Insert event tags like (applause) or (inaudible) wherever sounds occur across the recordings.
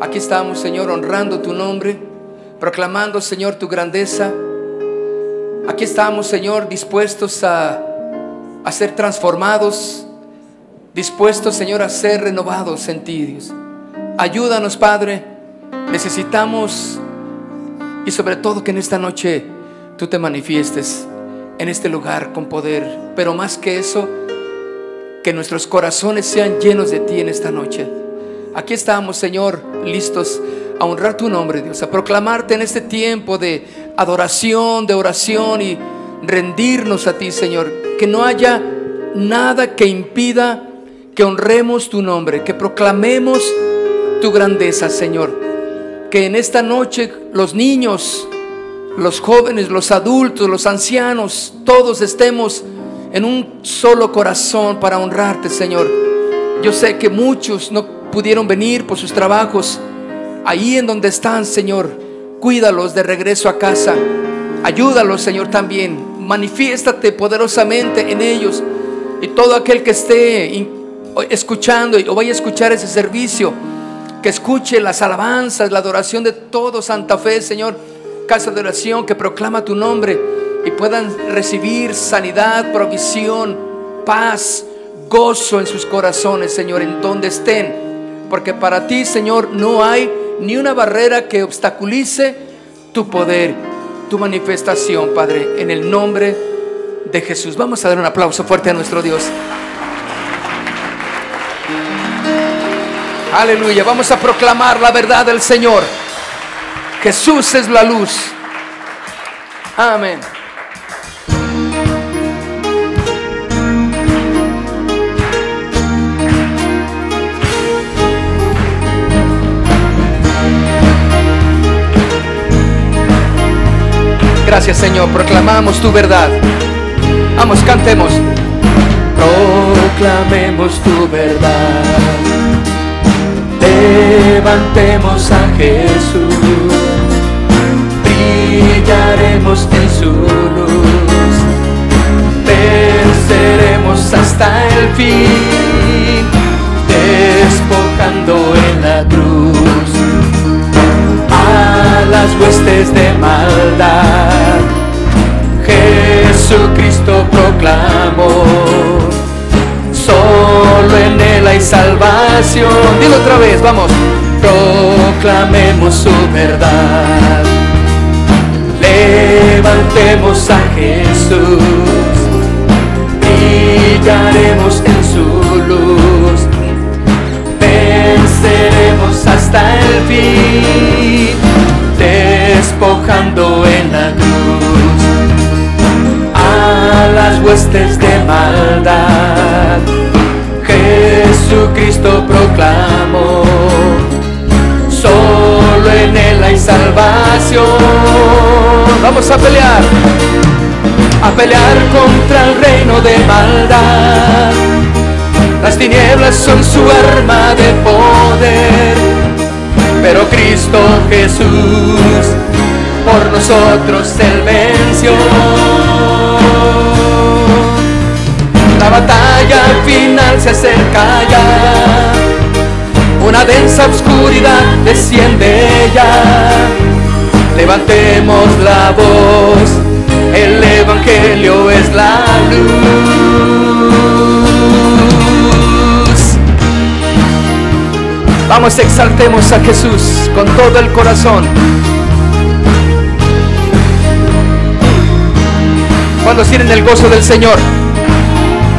Aquí estamos, Señor, honrando tu nombre, proclamando, Señor, tu grandeza. Aquí estamos, Señor, dispuestos a, a ser transformados, dispuestos, Señor, a ser renovados en ti, Dios. Ayúdanos, Padre. Necesitamos y sobre todo que en esta noche tú te manifiestes en este lugar con poder. Pero más que eso, que nuestros corazones sean llenos de ti en esta noche. Aquí estamos, Señor, listos a honrar tu nombre, Dios, a proclamarte en este tiempo de adoración, de oración y rendirnos a ti, Señor. Que no haya nada que impida que honremos tu nombre, que proclamemos tu grandeza, Señor. Que en esta noche los niños, los jóvenes, los adultos, los ancianos, todos estemos en un solo corazón para honrarte, Señor. Yo sé que muchos no pudieron venir por sus trabajos. Ahí en donde están, Señor, cuídalos de regreso a casa. Ayúdalos, Señor, también. Manifiéstate poderosamente en ellos. Y todo aquel que esté escuchando o vaya a escuchar ese servicio, que escuche las alabanzas, la adoración de todo Santa Fe, Señor casa de oración que proclama tu nombre y puedan recibir sanidad, provisión, paz, gozo en sus corazones, Señor, en donde estén. Porque para ti, Señor, no hay ni una barrera que obstaculice tu poder, tu manifestación, Padre, en el nombre de Jesús. Vamos a dar un aplauso fuerte a nuestro Dios. Aleluya, vamos a proclamar la verdad del Señor. Jesús es la luz. Amén. Gracias Señor, proclamamos tu verdad. Vamos, cantemos. Proclamemos tu verdad. Levantemos a Jesús brillaremos en su luz, venceremos hasta el fin, despojando en la cruz las huestes de maldad. Jesucristo proclamó, solo en él hay salvación. Dilo otra vez, vamos, proclamemos su verdad levantemos a Jesús, brillaremos en su luz, venceremos hasta el fin, Vamos a pelear, a pelear contra el reino de maldad. Las tinieblas son su arma de poder, pero Cristo Jesús por nosotros él venció. La batalla final se acerca ya, una densa oscuridad desciende ya levantemos la voz, el Evangelio es la luz. Vamos, exaltemos a Jesús con todo el corazón. ¿Cuántos tienen el gozo del Señor?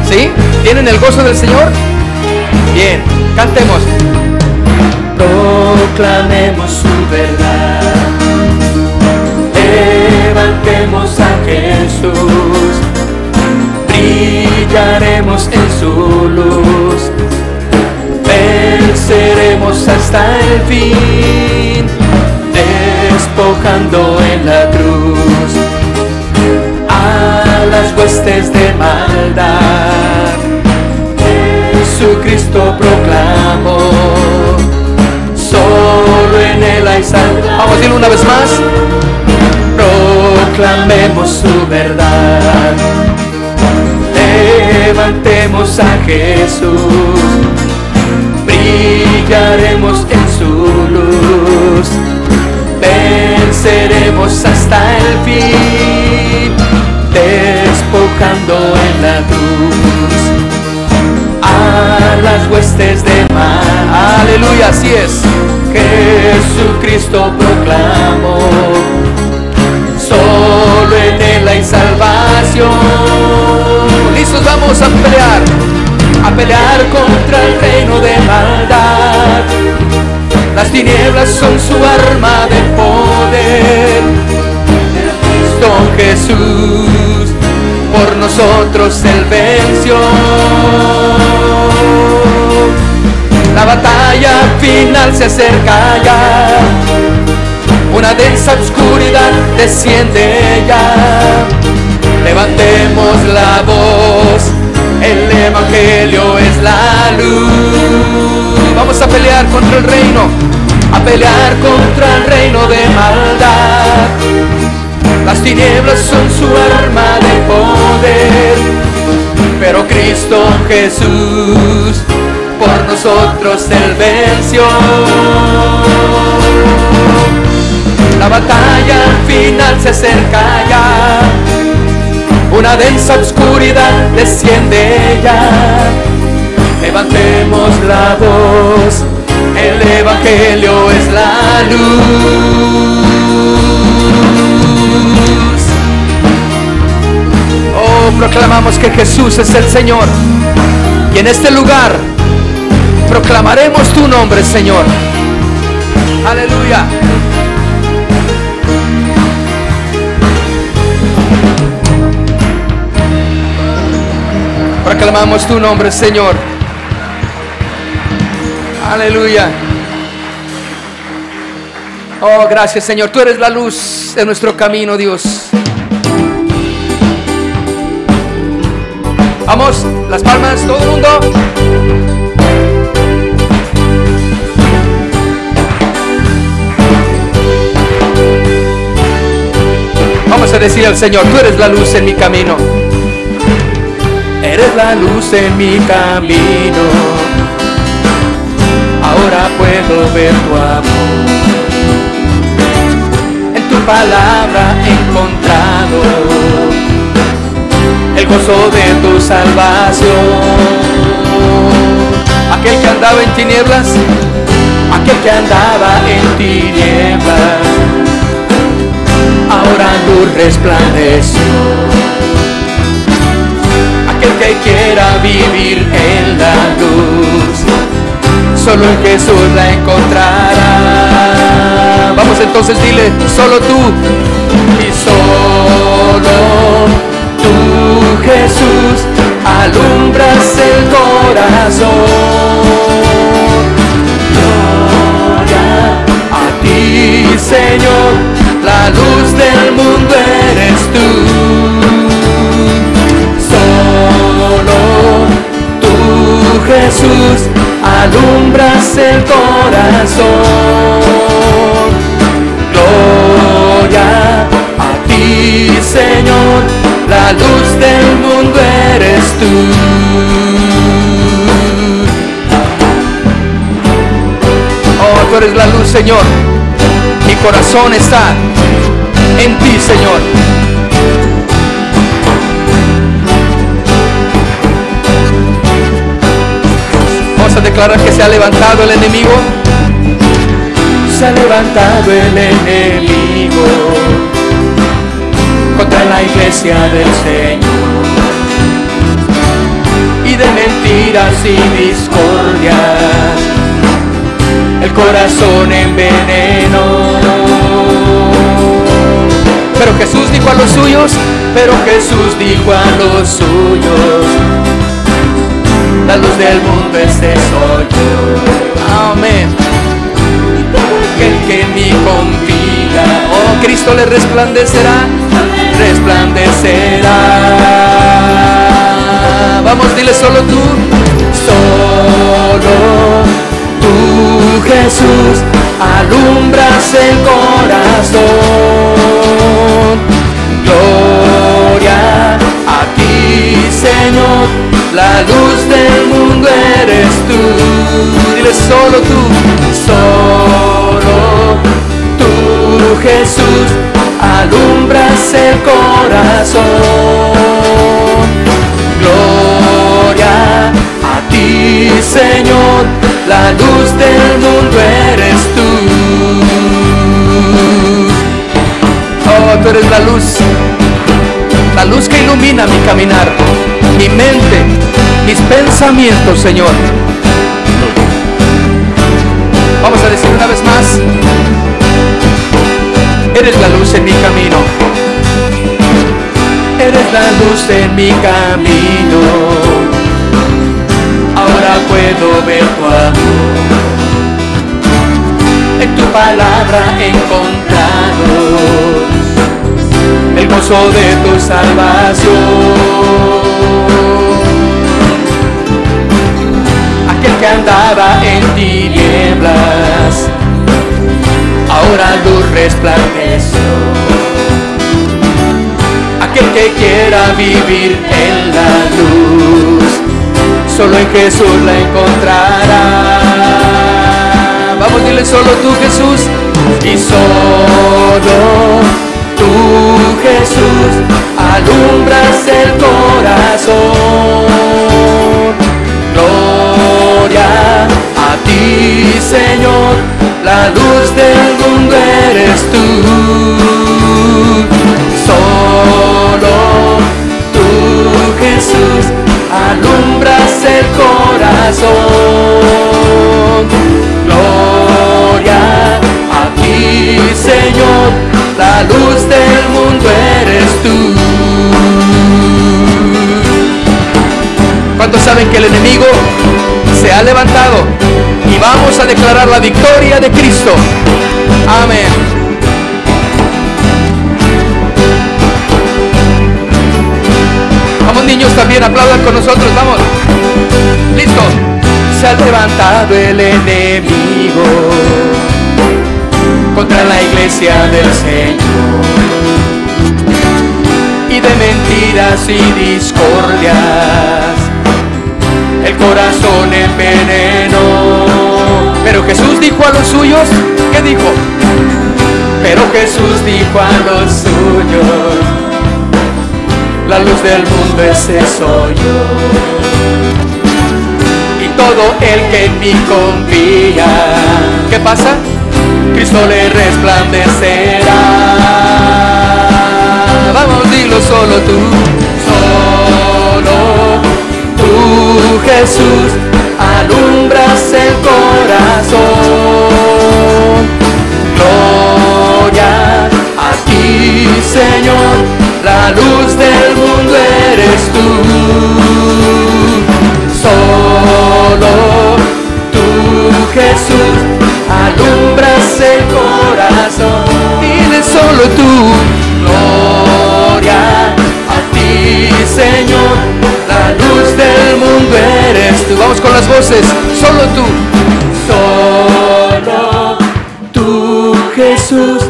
¿Sí? ¿Tienen el gozo del Señor? Bien, cantemos. Proclamemos su verdad levantemos a Jesús, brillaremos en su luz, venceremos hasta el fin, despojando en la cruz a las huestes de maldad. Jesucristo proclamó, solo en él hay salvación. Vamos a decirlo una vez más proclamemos su verdad. Levantemos a Jesús, brillaremos en su luz, venceremos hasta el fin, despojando en la cruz a las huestes de mar. Aleluya, así es. Jesucristo proclamó solo en él hay salvación. Listos, vamos a pelear, a pelear contra el reino de maldad. Las tinieblas son su arma de poder. Cristo Jesús, por nosotros él venció. La batalla final se acerca ya. Una densa oscuridad desciende ya. Levantemos la voz. El Evangelio es la luz. Vamos a pelear contra el reino. A pelear contra el reino de maldad. Las tinieblas son su arma de poder. Pero Cristo Jesús por nosotros Él venció. La batalla final se acerca ya, una densa oscuridad desciende ya. Levantemos la voz, el Evangelio es la luz. Oh, proclamamos que Jesús es el Señor. Y en este lugar proclamaremos tu nombre, Señor. Aleluya. Proclamamos tu nombre, Señor. Aleluya. Oh, gracias, Señor. Tú eres la luz de nuestro camino, Dios. Vamos, las palmas, todo el mundo. Vamos a decir al Señor, tú eres la luz en mi camino. Eres la luz en mi camino. Ahora puedo ver tu amor. En tu palabra encontrado el gozo de tu salvación. Aquel que andaba en tinieblas, aquel que andaba en tinieblas ahora luz resplandeció. Que quiera vivir en la luz, solo en Jesús la encontrará. Vamos entonces, dile, solo tú y solo tú, Jesús, alumbras el corazón. Gloria a ti, Señor la luz del mundo eres tú. Jesús, alumbras el corazón. Gloria a ti, Señor, la luz del mundo eres tú. Oh, tú eres la luz, Señor. Mi corazón está en ti, Señor. A declarar que se ha levantado el enemigo. Se ha levantado el enemigo contra la iglesia del Señor. Y de mentiras y discordias, el corazón en veneno pero Jesús dijo a los suyos, pero Jesús dijo a los suyos, la luz del mundo este soy yo. Amén. Aquel que en mí confía, oh Cristo le resplandecerá, resplandecerá. Vamos, dile solo tú, solo tú Jesús, alumbras el corazón. Gloria a ti, Señor, la luz del mundo eres tú. Dile solo tú, solo tú, Jesús, el corazón. Gloria a ti, Señor, la luz del mundo eres tú. Oh, tú eres la luz, la luz que ilumina mi caminar, mi mente, mis pensamientos, Señor. Vamos a decir una vez más, eres la luz en mi camino. Eres la luz en mi camino. Ahora puedo ver tu amor. En tu palabra encontrado el gozo de tu salvación. Aquel que andaba en tinieblas ahora luz resplandeció. Aquel que quiera vivir en la luz, solo en Jesús la encontrará. Vamos, dile solo tú Jesús y solo tú Jesús alumbras el corazón. A ti Señor la luz del mundo eres tú. Solo tú, Jesús, alumbras el corazón. Gloria a ti, Señor, la luz del mundo eres tú. ¿Cuántos saben que el enemigo se ha levantado y vamos a declarar la victoria de Cristo. Amén. Vamos niños también, aplaudan con nosotros, vamos. Listo. Se ha levantado el enemigo contra la iglesia del Señor. Y de mentiras y discordias el corazón envenenó. Pero Jesús dijo a los suyos, ¿qué dijo? Pero Jesús dijo a los suyos, la luz del mundo ese soy yo. Y todo el que en mí confía, ¿qué pasa? Cristo le resplandecerá. Vamos, dilo solo tú, solo tú Jesús alumbras el corazón. Gloria a ti Señor, la luz del mundo eres tú. Solo tú Jesús alumbras el corazón. Dile solo tú, gloria Señor la luz del mundo eres tú. Vamos con las voces, solo tú. Solo tú, Jesús,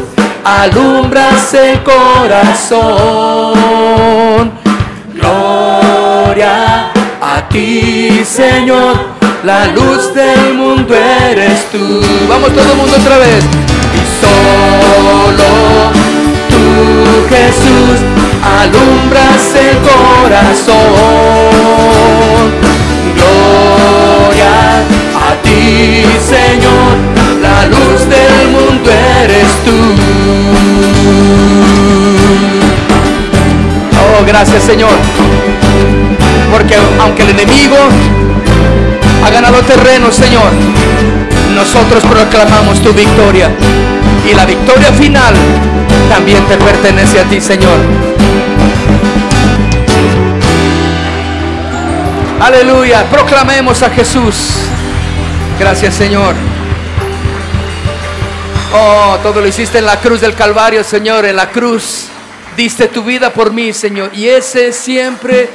alumbras el corazón. Gloria a ti, Señor, la luz del mundo eres tú. Vamos todo el mundo otra vez. Y solo tú, Jesús, alumbras el corazón. Gloria a ti, Señor, la luz del mundo eres tú. Oh, gracias, Señor. Porque aunque el enemigo ha ganado terreno, Señor, nosotros proclamamos tu victoria. Y la victoria final también te pertenece a ti, Señor. Aleluya, proclamemos a Jesús. Gracias Señor. Oh, todo lo hiciste en la cruz del Calvario, Señor, en la cruz. Diste tu vida por mí, Señor. Y ese es siempre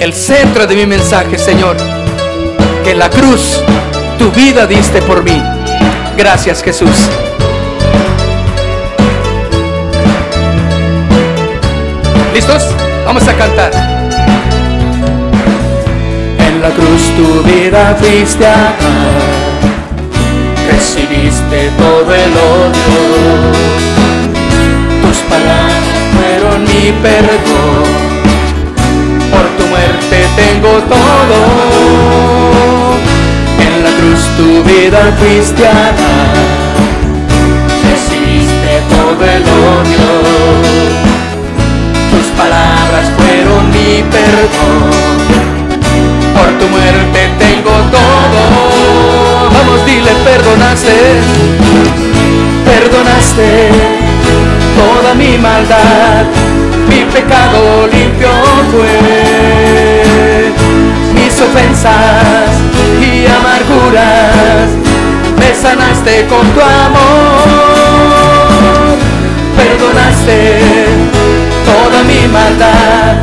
el centro de mi mensaje, Señor. Que en la cruz tu vida diste por mí. Gracias Jesús. ¿Listos? Vamos a cantar la cruz tu vida fuiste a recibiste todo el odio, tu mi perdón. Por tu muerte tengo todo. En la cruz tu vida fuiste a. Recibiste todo el odio. Tus palabras fueron mi perdón. Tu muerte tengo todo. Vamos, dile, perdonaste. Perdonaste toda mi maldad. Mi pecado limpio fue. Mis ofensas y amarguras me sanaste con tu amor. Perdonaste toda mi maldad.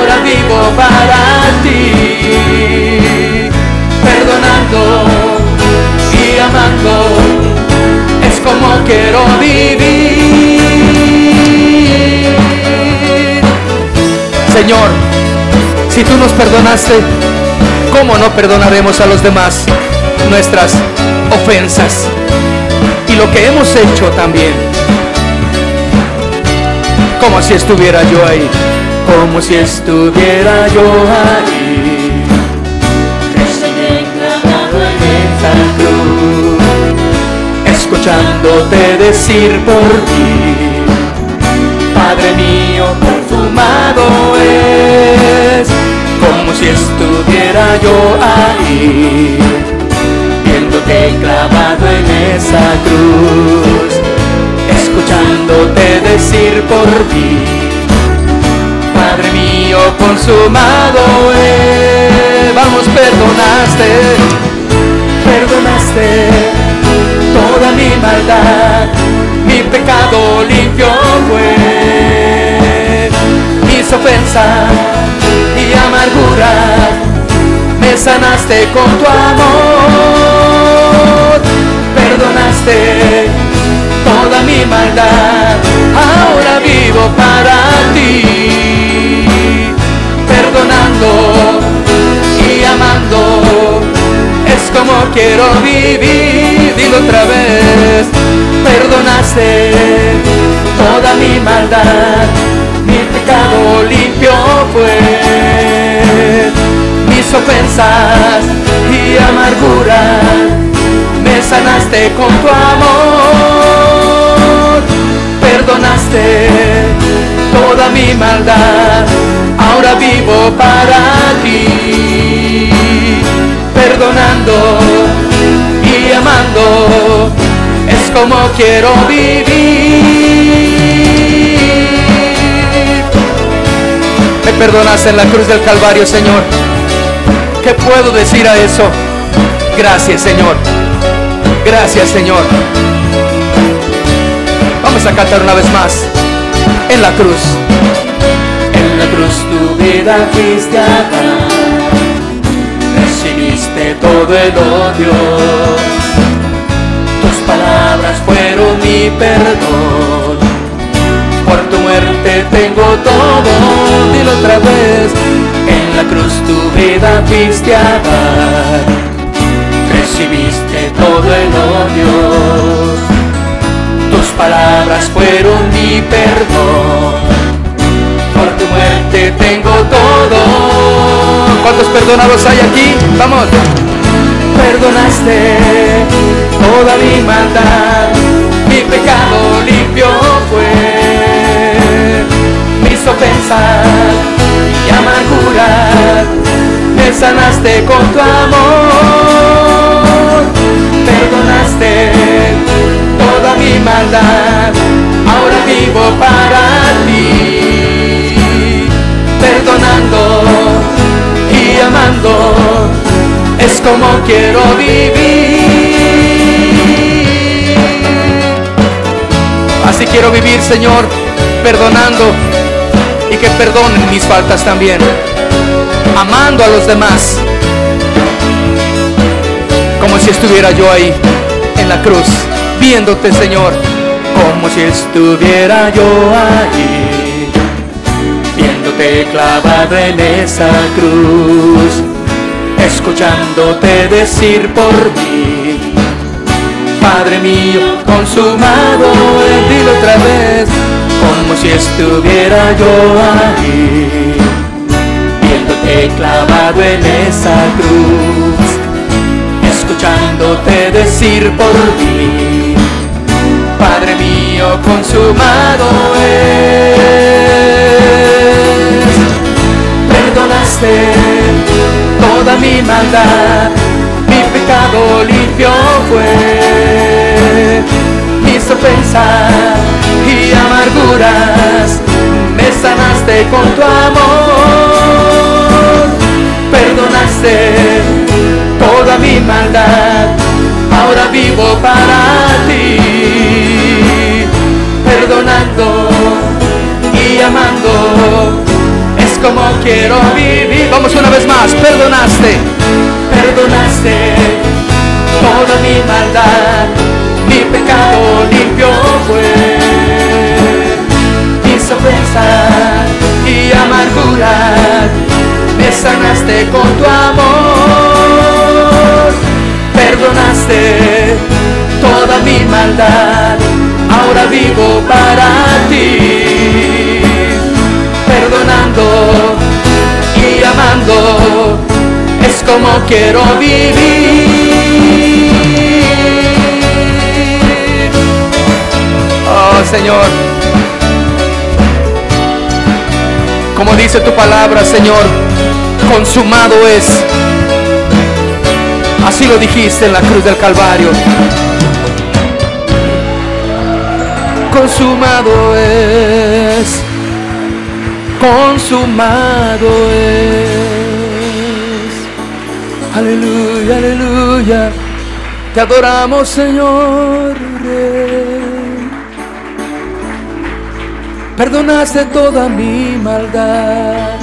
Ahora vivo para ti. Perdonando y amando es como quiero vivir. Señor, si tú nos perdonaste, ¿cómo no perdonaremos a los demás nuestras ofensas y lo que hemos hecho también? Como si estuviera yo ahí, como si estuviera yo ahí. Recién clavado en esa cruz, escuchándote decir por ti, Padre mío, consumado es, como si estuviera yo ahí, viéndote clavado en esa cruz, escuchándote decir por ti, Mío, consumado es, vamos, perdonaste, perdonaste toda mi maldad, mi pecado limpio fue, mis ofensas y amarguras, me sanaste con tu amor, perdonaste toda mi maldad, ahora vivo para ti, y amando es como quiero vivir. Dilo otra vez. Perdonaste toda mi maldad, mi pecado limpio fue. Mis ofensas y amarguras me sanaste con tu amor. Perdonaste toda mi maldad, ahora vivo para ti perdonando y amando es como quiero vivir. Me perdonaste en la cruz del Calvario, Señor. ¿Qué puedo decir a eso? Gracias, Señor. Gracias, Señor. Vamos a cantar una vez más. En la cruz. La cruz tu vida fuiste a dar recibiste todo el odio. Tus palabras fueron mi perdón. Por tu muerte tengo todo. Dilo otra vez. En la cruz tu vida fuiste a dar. Recibiste todo el odio. Tus palabras fueron mi perdón por tu muerte tengo todo. ¿Cuántos perdonados hay aquí? Vamos. Perdonaste toda mi maldad, mi pecado limpio fue. Mis ofensas y amarguras me sanaste con tu amor. Perdonaste toda mi maldad, ahora vivo para ti perdonando y amando es como quiero vivir. Así quiero vivir, Señor, perdonando y que perdonen mis faltas también, amando a los demás, como si estuviera yo ahí en la cruz, viéndote, Señor, como si estuviera yo ahí viéndote clavado en esa cruz, escuchándote decir por mí, Padre mío, consumado, dilo otra vez, como si estuviera yo ahí, viéndote clavado en esa cruz, escuchándote decir por mí, Padre mío, consumado es. Perdonaste toda mi maldad, mi pecado limpio fue, mis ofensas y amarguras, me sanaste con tu amor, perdonaste toda mi maldad, ahora vivo para ti, perdonando y amando, como quiero vivir. Vamos una vez más, perdonaste, perdonaste toda mi maldad, mi pecado limpio fue, mis ofensas y amarguras, me sanaste con tu amor, perdonaste toda mi maldad, ahora vivo para ti, es como quiero vivir. oh Señor. Como dice tu palabra, Señor, consumado es. Así lo dijiste en la cruz del Calvario. Consumado es. Consumado es. Aleluya, aleluya. Te adoramos, Señor. Perdonaste toda mi maldad.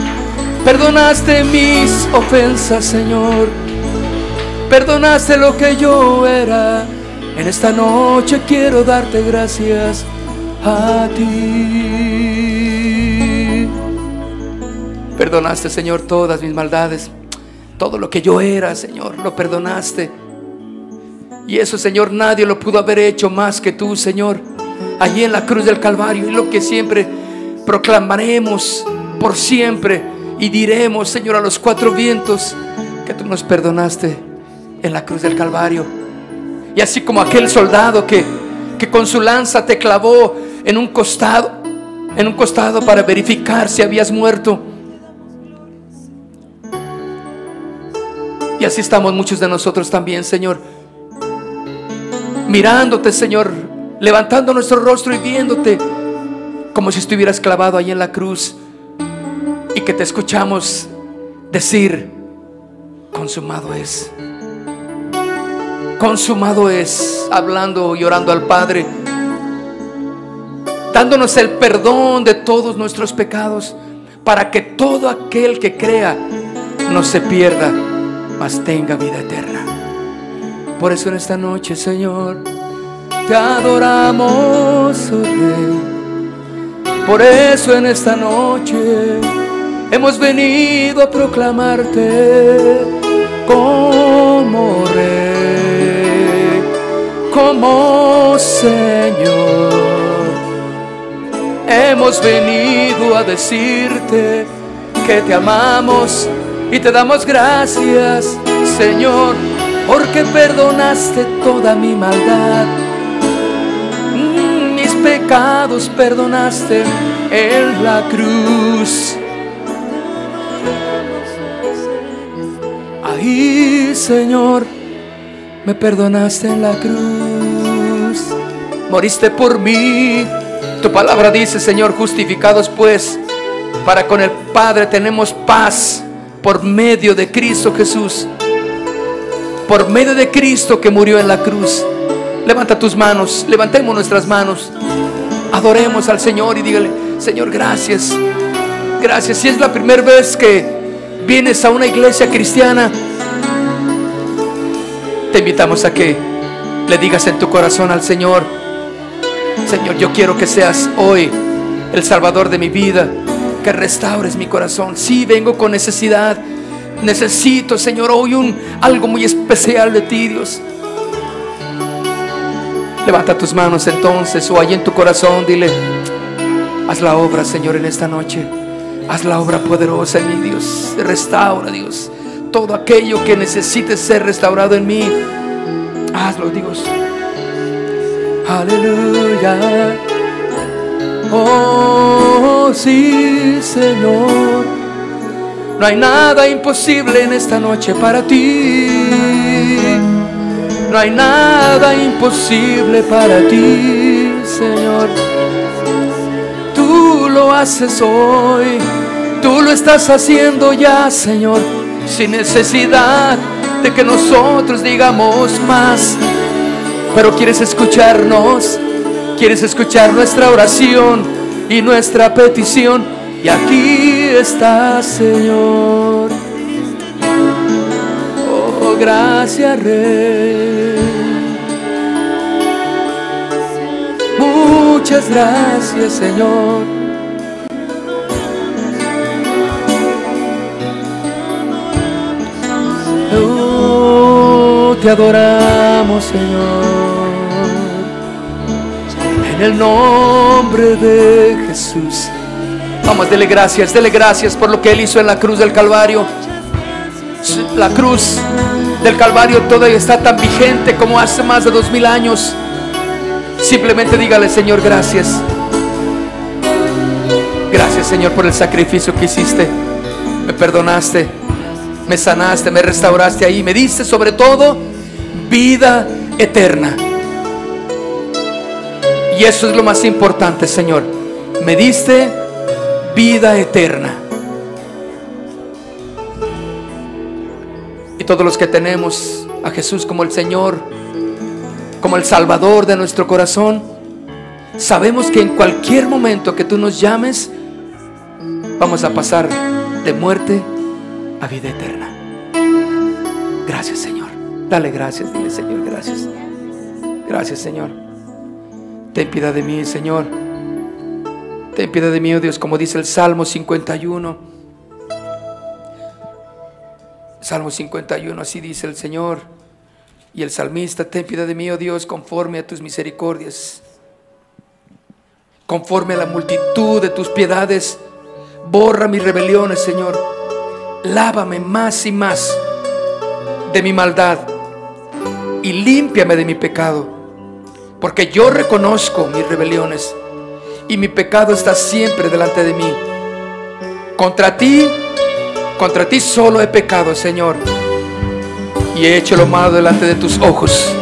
Perdonaste mis ofensas, Señor. Perdonaste lo que yo era. En esta noche quiero darte gracias a ti. Perdonaste, Señor, todas mis maldades. Todo lo que yo era, Señor, lo perdonaste. Y eso, Señor, nadie lo pudo haber hecho más que tú, Señor. Allí en la cruz del Calvario. Y lo que siempre proclamaremos por siempre. Y diremos, Señor, a los cuatro vientos que tú nos perdonaste en la cruz del Calvario. Y así como aquel soldado que, que con su lanza te clavó en un costado, en un costado para verificar si habías muerto. Y así estamos muchos de nosotros también, Señor. Mirándote, Señor, levantando nuestro rostro y viéndote como si estuvieras clavado ahí en la cruz y que te escuchamos decir, consumado es. Consumado es, hablando y orando al Padre, dándonos el perdón de todos nuestros pecados, para que todo aquel que crea no se pierda, mas tenga vida eterna. Por eso en esta noche, Señor, te adoramos, oh Rey. Por eso en esta noche hemos venido a proclamarte como Rey, como Señor. Hemos venido a decirte que te amamos y te damos gracias, Señor, porque perdonaste toda mi maldad. Mis pecados perdonaste en la cruz. Ahí, Señor, me perdonaste en la cruz. Moriste por mí. Tu palabra dice, Señor, justificados pues, para con el Padre tenemos paz por medio de Cristo Jesús. Por medio de Cristo que murió en la cruz. Levanta tus manos, levantemos nuestras manos. Adoremos al Señor y dígale, Señor, gracias. Gracias. Si es la primera vez que vienes a una iglesia cristiana, te invitamos a que le digas en tu corazón al Señor, Señor, yo quiero que seas hoy el Salvador de mi vida, que restaures mi corazón. Sí, vengo con necesidad. Necesito, Señor, hoy un algo muy especial de ti, Dios. Levanta tus manos entonces o ahí en tu corazón, dile, Haz la obra, Señor, en esta noche. Haz la obra poderosa en mí, Dios. Restaura, Dios. Todo aquello que necesite ser restaurado en mí. Hazlo, Dios. Aleluya. Oh, sí, Señor. No hay nada imposible en esta noche para ti. No hay nada imposible para ti, Señor. Tú lo haces hoy. Tú lo estás haciendo ya, Señor. Sin necesidad de que nosotros digamos más. Pero quieres escucharnos Quieres escuchar nuestra oración y nuestra petición. Y aquí está, Señor. Oh, gracias, Rey. Muchas gracias, Señor. Oh, te adoramos, Señor en el nombre de Jesús. Vamos, dele gracias, dele gracias por lo que Él hizo en la cruz del Calvario. La cruz del Calvario todavía está tan vigente como hace más de dos mil años. Simplemente dígale, Señor, gracias. Gracias, Señor, por el sacrificio que hiciste. Me perdonaste, me sanaste, me restauraste ahí, me diste sobre todo vida eterna. Y eso es lo más importante, Señor. Me diste vida eterna. Y todos los que tenemos a Jesús como el Señor, como el Salvador de nuestro corazón, sabemos que en cualquier momento que tú nos llames, vamos a pasar de muerte a vida eterna. Gracias, Señor. Dale gracias, dile, Señor, gracias. Gracias, Señor. Ten piedad de mí, Señor. Ten piedad de mí, oh Dios, como dice el Salmo 51. Salmo 51, así dice el Señor. Y el salmista, ten piedad de mí, oh Dios, conforme a tus misericordias. Conforme a la multitud de tus piedades, borra mis rebeliones, Señor. Lávame más y más de mi maldad y límpiame de mi pecado porque yo reconozco mis rebeliones y mi pecado está siempre delante de mí. Contra ti, contra ti solo he pecado, Señor, y he hecho lo malo delante de tus ojos.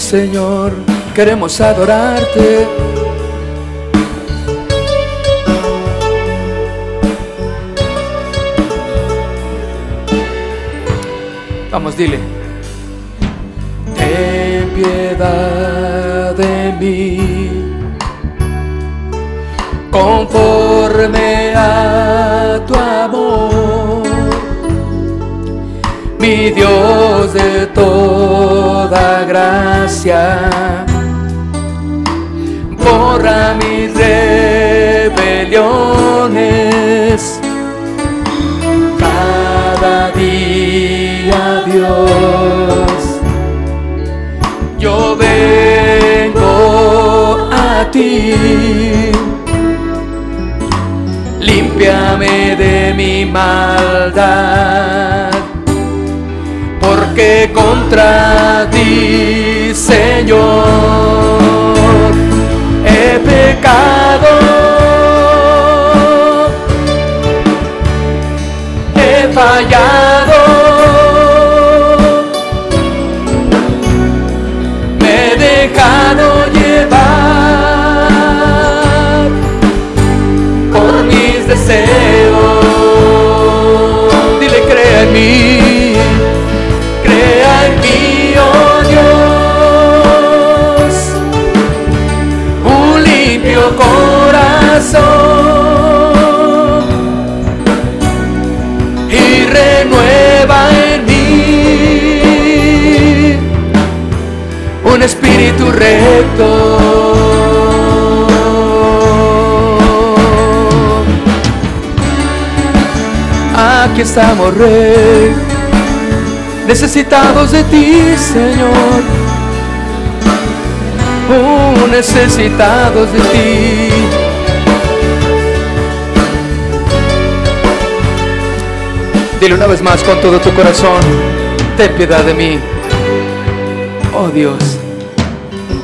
Señor, queremos adorarte. Vamos, dile. Ten piedad de mí, conforme a tu amor, Dios de todo gracia. Borra mis rebeliones. Cada día, Dios, yo vengo a ti. Límpiame de mi maldad contra ti, Señor, he pecado. espíritu recto. Aquí estamos, Rey, necesitados de ti, Señor. Oh, necesitados de ti. Dile una vez más con todo tu corazón, ten piedad de mí. Oh Dios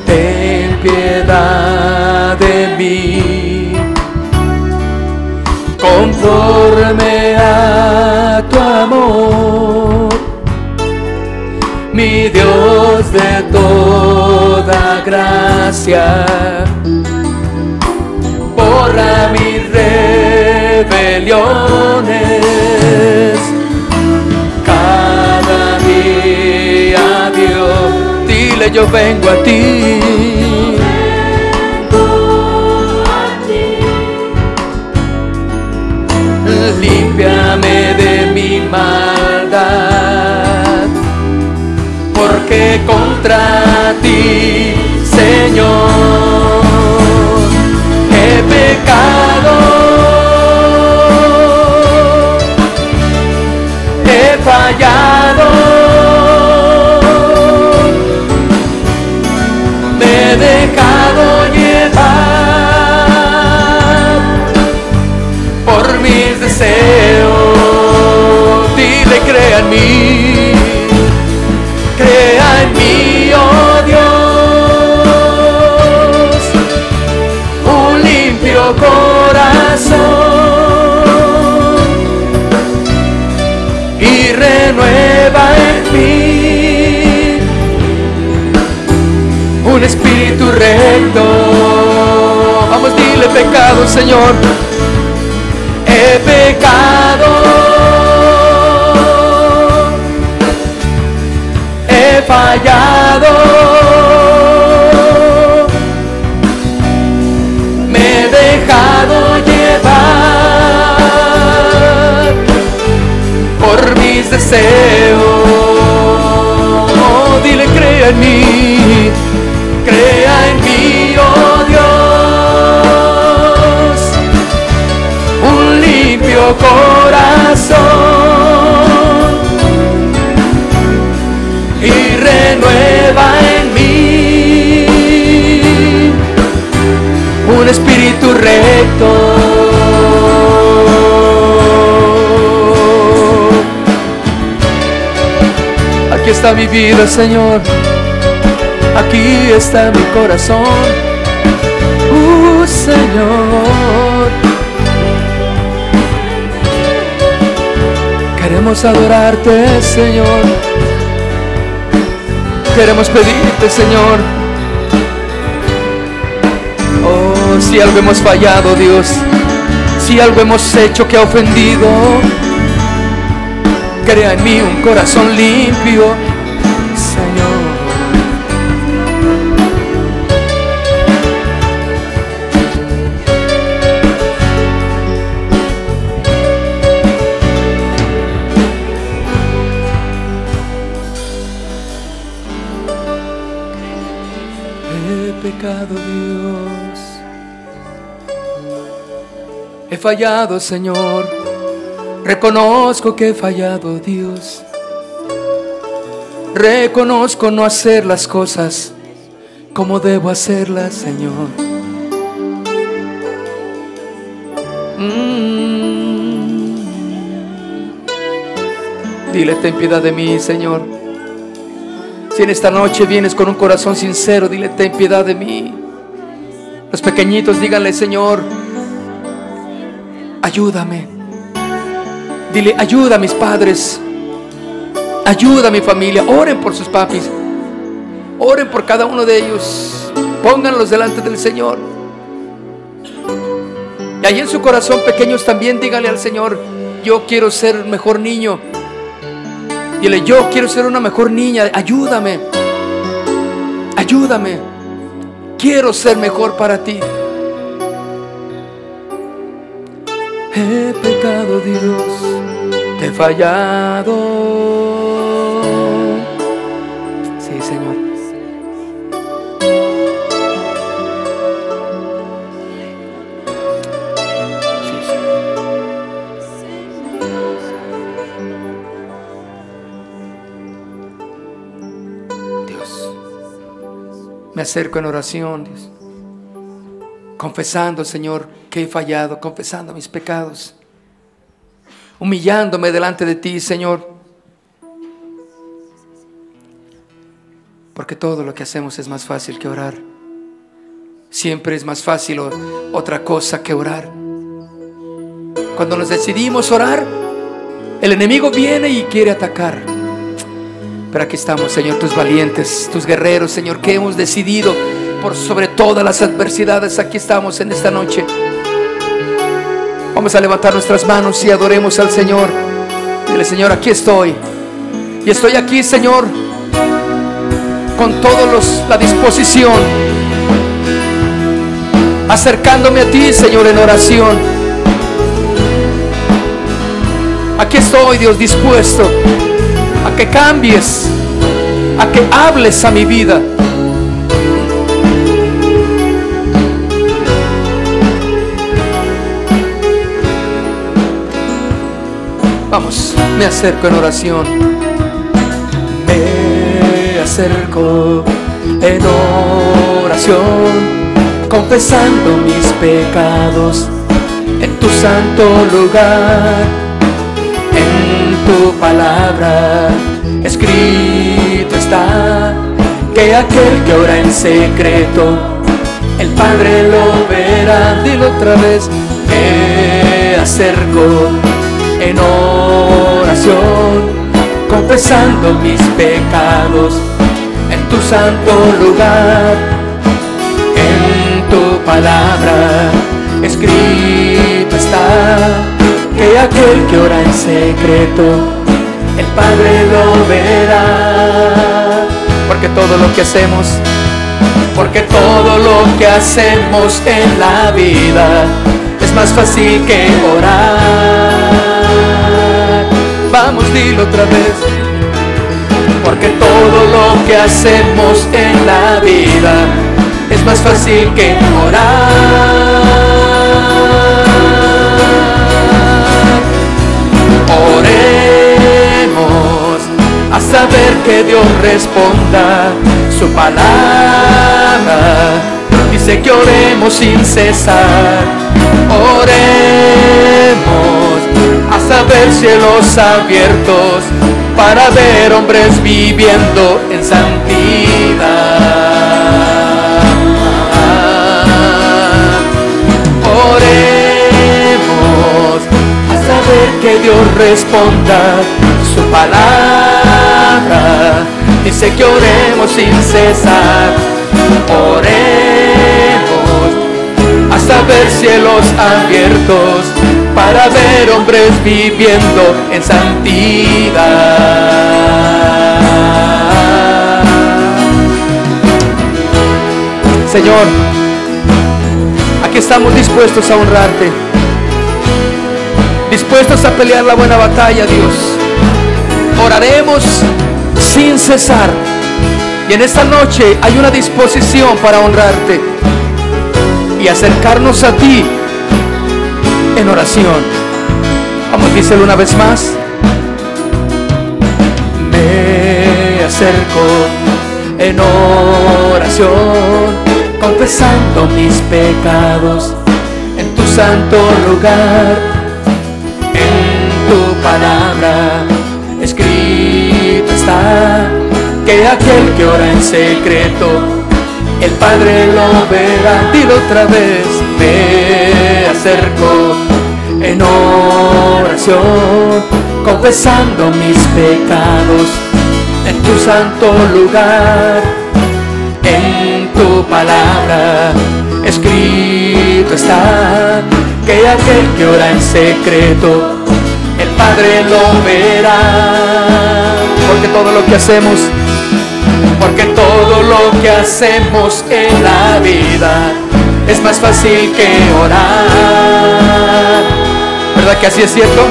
ten piedad de mí. Conforme a tu amor, mi Dios de toda gracia, borra mis rebeliones. Yo vengo a ti. Límpiame de mi maldad, porque contra ti, Señor, he pecado. He fallado, mis deseos. Dile, crea en mí, crea en mí, oh Dios, un limpio corazón y renueva en mí un espíritu recto. Vamos, dile pecado, Señor. Fallado. Me he dejado llevar por mis deseos. Oh, dile, crea en mí, crea en mí, oh Dios, un limpio corazón renueva en mí un espíritu recto. Aquí está mi vida, Señor. Aquí está mi corazón. Uh, Señor. Queremos adorarte, Señor. Queremos pedirte, Señor. Oh, si algo hemos fallado, Dios. Si algo hemos hecho que ha ofendido. Crea en mí un corazón limpio, Señor. Fallado, Señor. Reconozco que he fallado, Dios. Reconozco no hacer las cosas como debo hacerlas, Señor. Mm. Dile, ten piedad de mí, Señor. Si en esta noche vienes con un corazón sincero, dile, ten piedad de mí. Los pequeñitos, díganle, Señor, ayúdame. Dile, ayuda a mis padres. Ayuda a mi familia. Oren por sus papis. Oren por cada uno de ellos. Pónganlos delante del Señor. Y ahí en su corazón, pequeños, también díganle al Señor, yo quiero ser mejor niño. Dile, yo quiero ser una mejor niña. Ayúdame. Ayúdame. Quiero ser mejor para ti. He pecado Dios, te he fallado. Sí, Señor. Dios, Me acerco en oración, Dios, confesando, Señor, he fallado, confesando mis pecados. Humillándome delante de ti, Señor. Porque todo lo que hacemos es más fácil que orar. Siempre es más fácil otra cosa que orar. Cuando nos decidimos orar, el enemigo viene y quiere atacar. Pero aquí estamos, Señor, tus valientes, tus guerreros, Señor, que hemos decidido por sobre todas las adversidades. Aquí estamos en esta noche. Vamos a levantar nuestras manos y adoremos al Señor. Dile, Señor, aquí estoy. Y estoy aquí, Señor, con todos la disposición, acercándome a ti, Señor, en oración. Aquí estoy, Dios, dispuesto a que cambies, a que hables a mi vida. Vamos, me acerco en oración. Acerco en oración, confesando mis pecados en tu santo lugar, en tu palabra escrito está que aquel que ora en secreto, el Padre lo verá. Dilo otra vez, me acerco en oración, confesando mis pecados en tu santo lugar, en tu palabra escrito está que aquel que ora en secreto, el Padre lo verá. Porque todo lo que hacemos, porque todo lo que hacemos en la vida es más fácil que orar. Vamos, dilo otra vez porque todo lo que hacemos en la vida es más fácil que orar. Oremos a saber que Dios responda su palabra. Dice que oremos sin cesar. Oremos a saber cielos abiertos para ver hombres viviendo en santidad. Oremos a saber que Dios responda su palabra. Dice que oremos sin cesar. Oremos hasta ver cielos abiertos para ver hombres viviendo en santidad. Señor, aquí estamos dispuestos a honrarte, dispuestos a pelear la buena batalla, Dios. Oraremos sin cesar. Y en esta noche hay una disposición para honrarte y acercarnos a ti en oración. Vamos, díselo una vez más. Me acerco en oración, confesando mis pecados en tu santo lugar, en tu palabra escrito está que aquel que ora en secreto, el Padre lo verá. Dilo otra vez, me acerco en oración, confesando mis pecados en tu santo lugar, en tu palabra escrito está que aquel que ora en secreto, el Padre lo verá, porque todo lo que hacemos, porque todo lo que hacemos en la vida es más fácil que orar. ¿Verdad que así es cierto?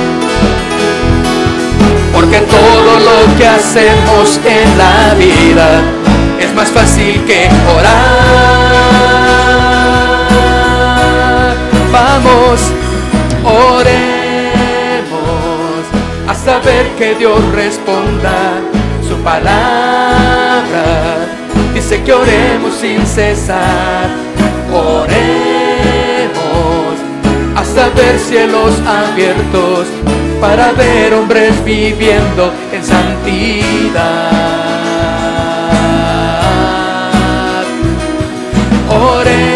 Porque todo lo que hacemos en la vida es más fácil que orar. Vamos, oremos a saber que Dios responda su palabra dice que oremos sin cesar. Oremos hasta ver cielos abiertos para ver hombres viviendo en santidad. Oremos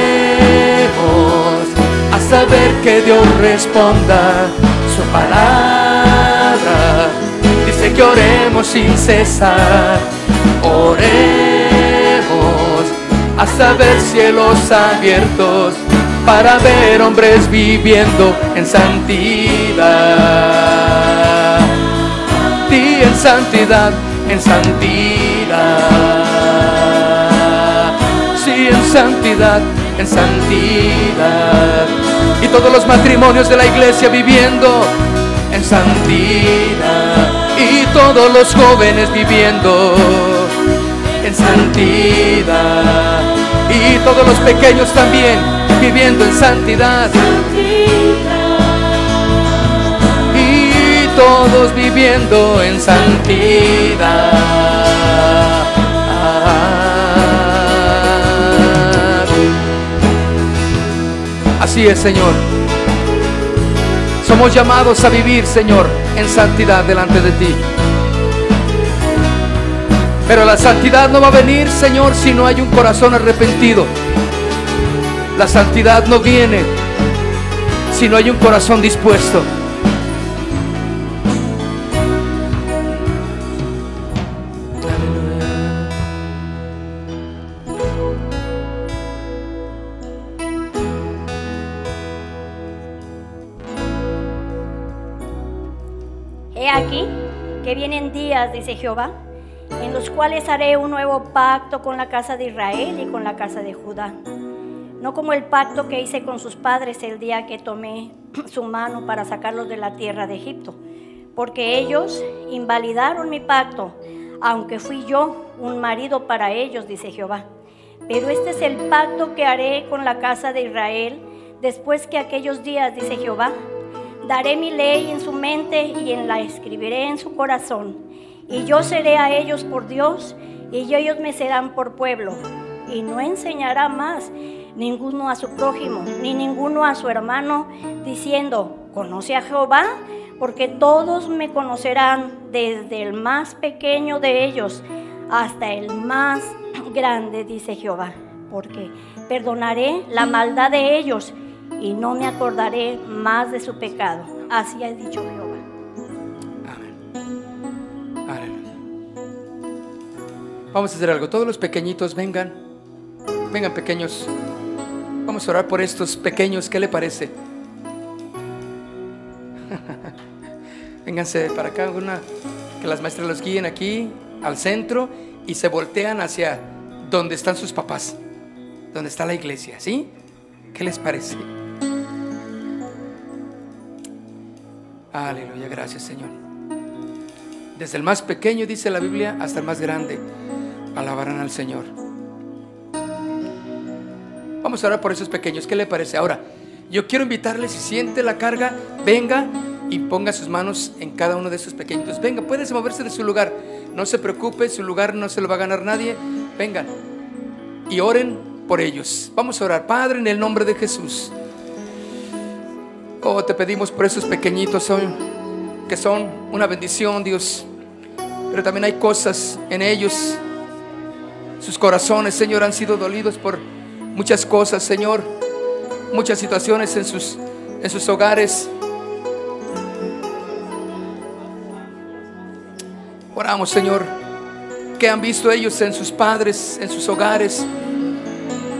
hasta ver que Dios responda su palabra. Dice que oremos sin cesar. Oremos hasta ver cielos abiertos para ver hombres viviendo en santidad. Y en santidad, en santidad. Sí, en santidad, en santidad. Y todos los matrimonios de la iglesia viviendo en santidad. Y todos los jóvenes viviendo en santidad. Y todos los pequeños también viviendo en santidad. Y todos viviendo en santidad. Así es, Señor. Somos llamados a vivir, Señor, en santidad delante de ti. Pero la santidad no va a venir, Señor, si no hay un corazón arrepentido. La santidad no viene si no hay un corazón dispuesto. He aquí que vienen días, dice Jehová, cuales haré un nuevo pacto con la casa de Israel y con la casa de Judá no como el pacto que hice con sus padres el día que tomé (clears throat) su mano para sacarlos de la tierra de Egipto, porque ellos invalidaron mi pacto, aunque fui yo un marido para ellos, dice Jehová. Pero este es el pacto que haré con la casa de Israel después que aquellos días, dice Jehová. Daré mi ley en su mente y en la escribiré en su corazón. Y yo seré a ellos por Dios y ellos me serán por pueblo. Y no enseñará más ninguno a su prójimo, ni ninguno a su hermano, diciendo, conoce a Jehová, porque todos me conocerán desde el más pequeño de ellos hasta el más grande, dice Jehová, porque perdonaré la maldad de ellos y no me acordaré más de su pecado. Así ha dicho Vamos a hacer algo. Todos los pequeñitos vengan. Vengan pequeños. Vamos a orar por estos pequeños, ¿qué le parece? (laughs) Vénganse para acá, una, que las maestras los guíen aquí al centro y se voltean hacia donde están sus papás, donde está la iglesia, ¿sí? ¿Qué les parece? Aleluya, gracias Señor. Desde el más pequeño, dice la Biblia, hasta el más grande, alabarán al Señor. Vamos a orar por esos pequeños. ¿Qué le parece? Ahora, yo quiero invitarle, si siente la carga, venga y ponga sus manos en cada uno de esos pequeños. Venga, puedes moverse de su lugar. No se preocupe, su lugar no se lo va a ganar nadie. Vengan y oren por ellos. Vamos a orar. Padre, en el nombre de Jesús. Oh, te pedimos por esos pequeñitos que son una bendición, Dios. Pero también hay cosas en ellos. Sus corazones, Señor, han sido dolidos por muchas cosas, Señor, muchas situaciones en sus, en sus hogares. Oramos, Señor, que han visto ellos en sus padres, en sus hogares.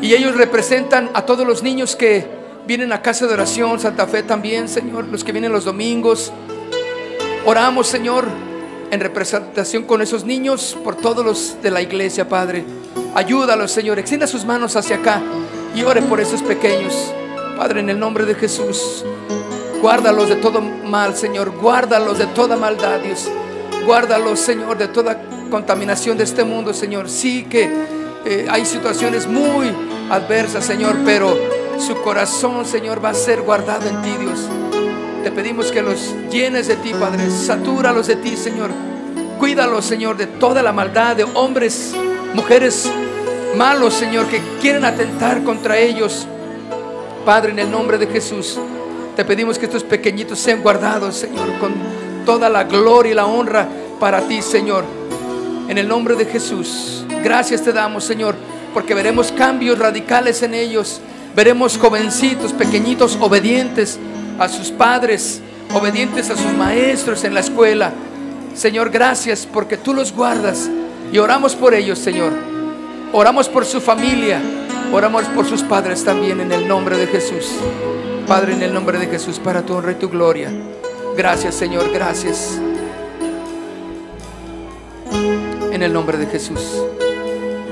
Y ellos representan a todos los niños que vienen a casa de oración, Santa Fe también, Señor, los que vienen los domingos. Oramos, Señor, en representación con esos niños por todos los de la iglesia, Padre. Ayúdalos, Señor. Extienda sus manos hacia acá y ore por esos pequeños. Padre, en el nombre de Jesús, guárdalos de todo mal, Señor. Guárdalos de toda maldad, Dios. Guárdalos, Señor, de toda contaminación de este mundo, Señor. Sí que eh, hay situaciones muy adversas, Señor, pero su corazón, Señor, va a ser guardado en ti, Dios. Te pedimos que los llenes de ti, Padre. Satúralos de ti, Señor. Cuídalos, Señor, de toda la maldad de hombres mujeres malos, Señor, que quieren atentar contra ellos. Padre, en el nombre de Jesús, te pedimos que estos pequeñitos sean guardados, Señor, con toda la gloria y la honra para ti, Señor. En el nombre de Jesús, gracias te damos, Señor, porque veremos cambios radicales en ellos. Veremos jovencitos, pequeñitos, obedientes a sus padres, obedientes a sus maestros en la escuela. Señor, gracias porque tú los guardas y oramos por ellos, Señor. Oramos por su familia, oramos por sus padres también en el nombre de Jesús. Padre, en el nombre de Jesús, para tu honra y tu gloria. Gracias, Señor, gracias. En el nombre de Jesús.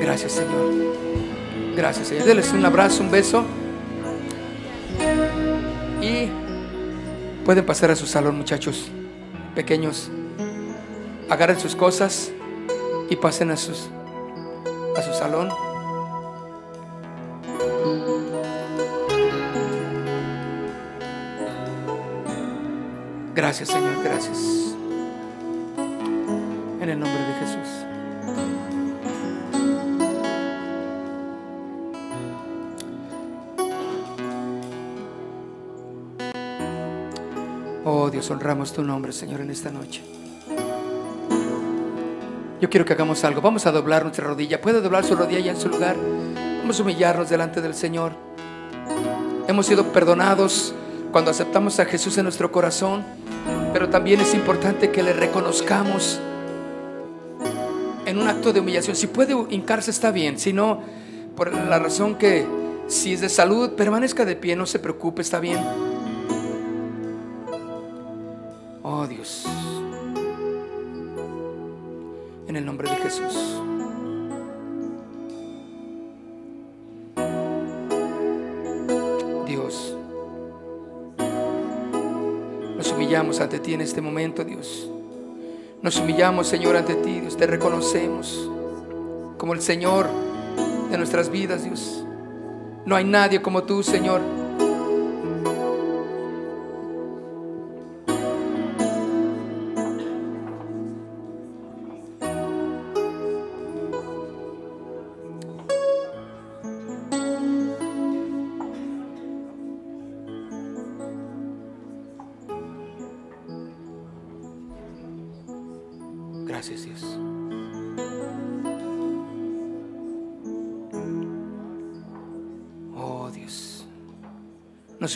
Gracias, Señor. Gracias, Señor. Denles un abrazo, un beso. Pueden pasar a su salón, muchachos pequeños. Agarren sus cosas y pasen a a su salón. Gracias, Señor, gracias. En el nombre de Jesús. Honramos tu nombre, Señor, en esta noche. Yo quiero que hagamos algo. Vamos a doblar nuestra rodilla. ¿Puede doblar su rodilla ya en su lugar? Vamos a humillarnos delante del Señor. Hemos sido perdonados cuando aceptamos a Jesús en nuestro corazón, pero también es importante que le reconozcamos en un acto de humillación. Si puede hincarse está bien, si no, por la razón que si es de salud, permanezca de pie, no se preocupe, está bien. Dios. En el nombre de Jesús. Dios. Nos humillamos ante ti en este momento, Dios. Nos humillamos, Señor, ante ti, Dios. Te reconocemos como el Señor de nuestras vidas, Dios. No hay nadie como tú, Señor.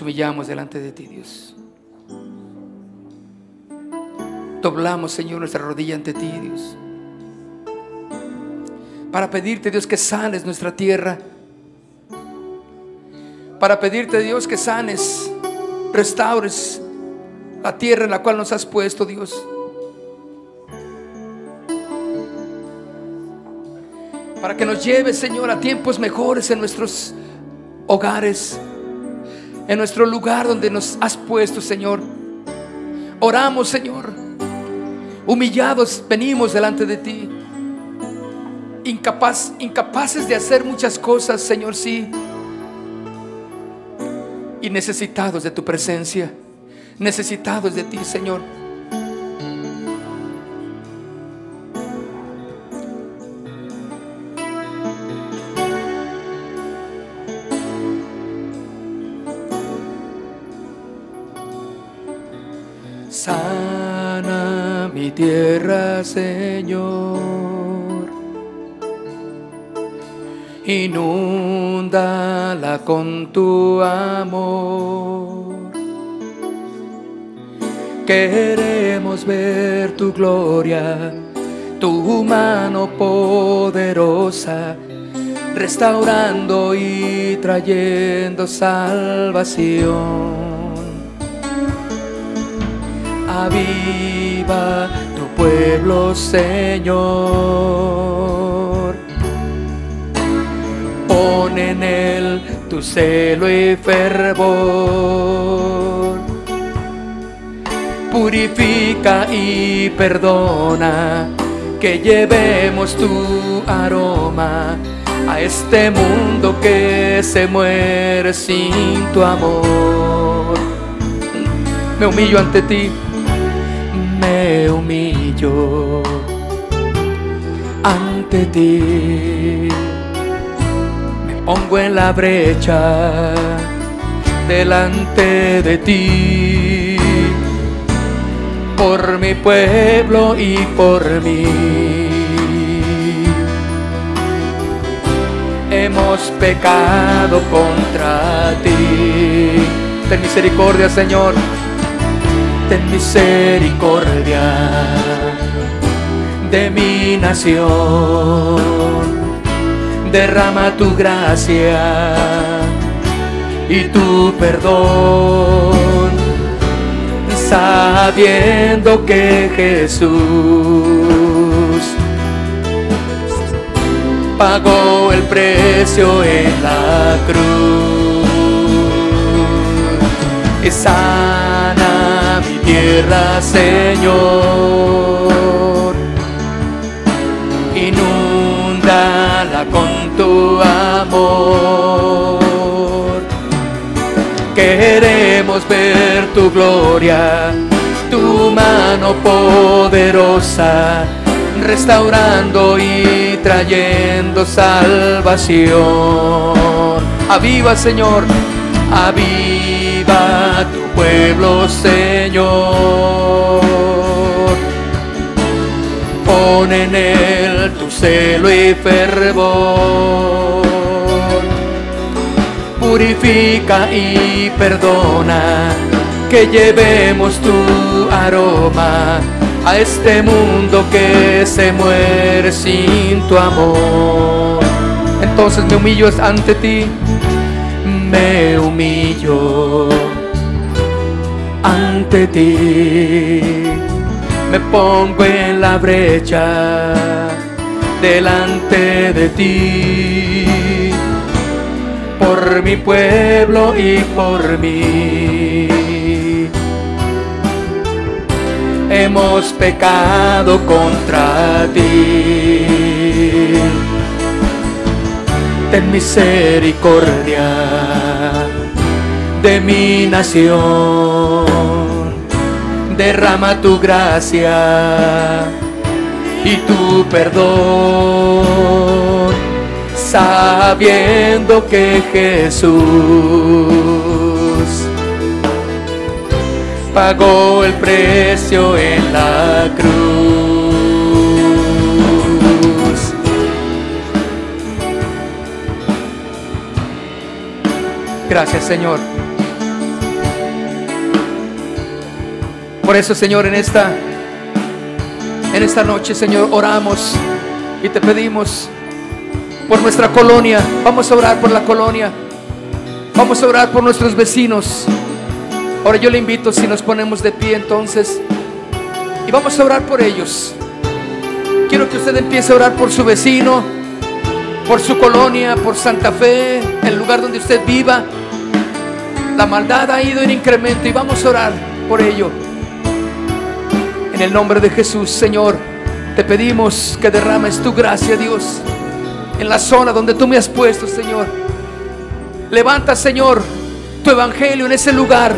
Humillamos delante de ti, Dios. Doblamos, Señor, nuestra rodilla ante ti, Dios. Para pedirte, Dios, que sanes nuestra tierra. Para pedirte, Dios, que sanes, restaures la tierra en la cual nos has puesto, Dios. Para que nos lleves, Señor, a tiempos mejores en nuestros hogares, en nuestro lugar donde nos has puesto, Señor. Oramos, Señor. Humillados venimos delante de ti. Incapaz, incapaces de hacer muchas cosas, Señor, sí. Y necesitados de tu presencia. Necesitados de ti, Señor. Señor. Inúndala con tu amor. Queremos ver tu gloria, tu mano poderosa, restaurando y trayendo salvación. Aviva pueblo, Señor. Pon en él tu celo y fervor. Purifica y perdona, que llevemos tu aroma a este mundo que se muere sin tu amor. Me humillo ante ti humillo ante ti. pongo en la brecha delante de ti por mi pueblo y por mí. Hemos pecado contra ti. Ten misericordia, Señor. Ten misericordia de mi nación derrama tu gracia y tu perdón, sabiendo que Jesús pagó el precio en la cruz. Mi tierra, Señor. Inúndala con tu amor. Queremos ver tu gloria, tu mano poderosa, restaurando y trayendo salvación. Aviva, Señor, aviva tu pueblo, Señor. Pon en él tu celo y fervor. Purifica y perdona que llevemos tu aroma a este mundo que se muere sin tu amor. Entonces me humillo ante ti, me humillo ante ti me pongo en la brecha delante de ti, por mi pueblo y por mí. Hemos pecado contra ti. Ten misericordia de mi nación derrama tu gracia y tu perdón, sabiendo que Jesús pagó el precio en la cruz. Gracias Señor. Por eso, Señor, en esta en esta noche, Señor, oramos y te pedimos por nuestra colonia. Vamos a orar por la colonia. Vamos a orar por nuestros vecinos. Ahora yo le invito si nos ponemos de pie entonces y vamos a orar por ellos. Quiero que usted empiece a orar por su vecino, por su colonia, por Santa Fe, el lugar donde usted viva. La maldad ha ido en incremento y vamos a orar por ello. En el nombre de Jesús, Señor, te pedimos que derrames tu gracia, Dios, en la zona donde tú me has puesto, Señor. Levanta, Señor, tu evangelio en ese lugar.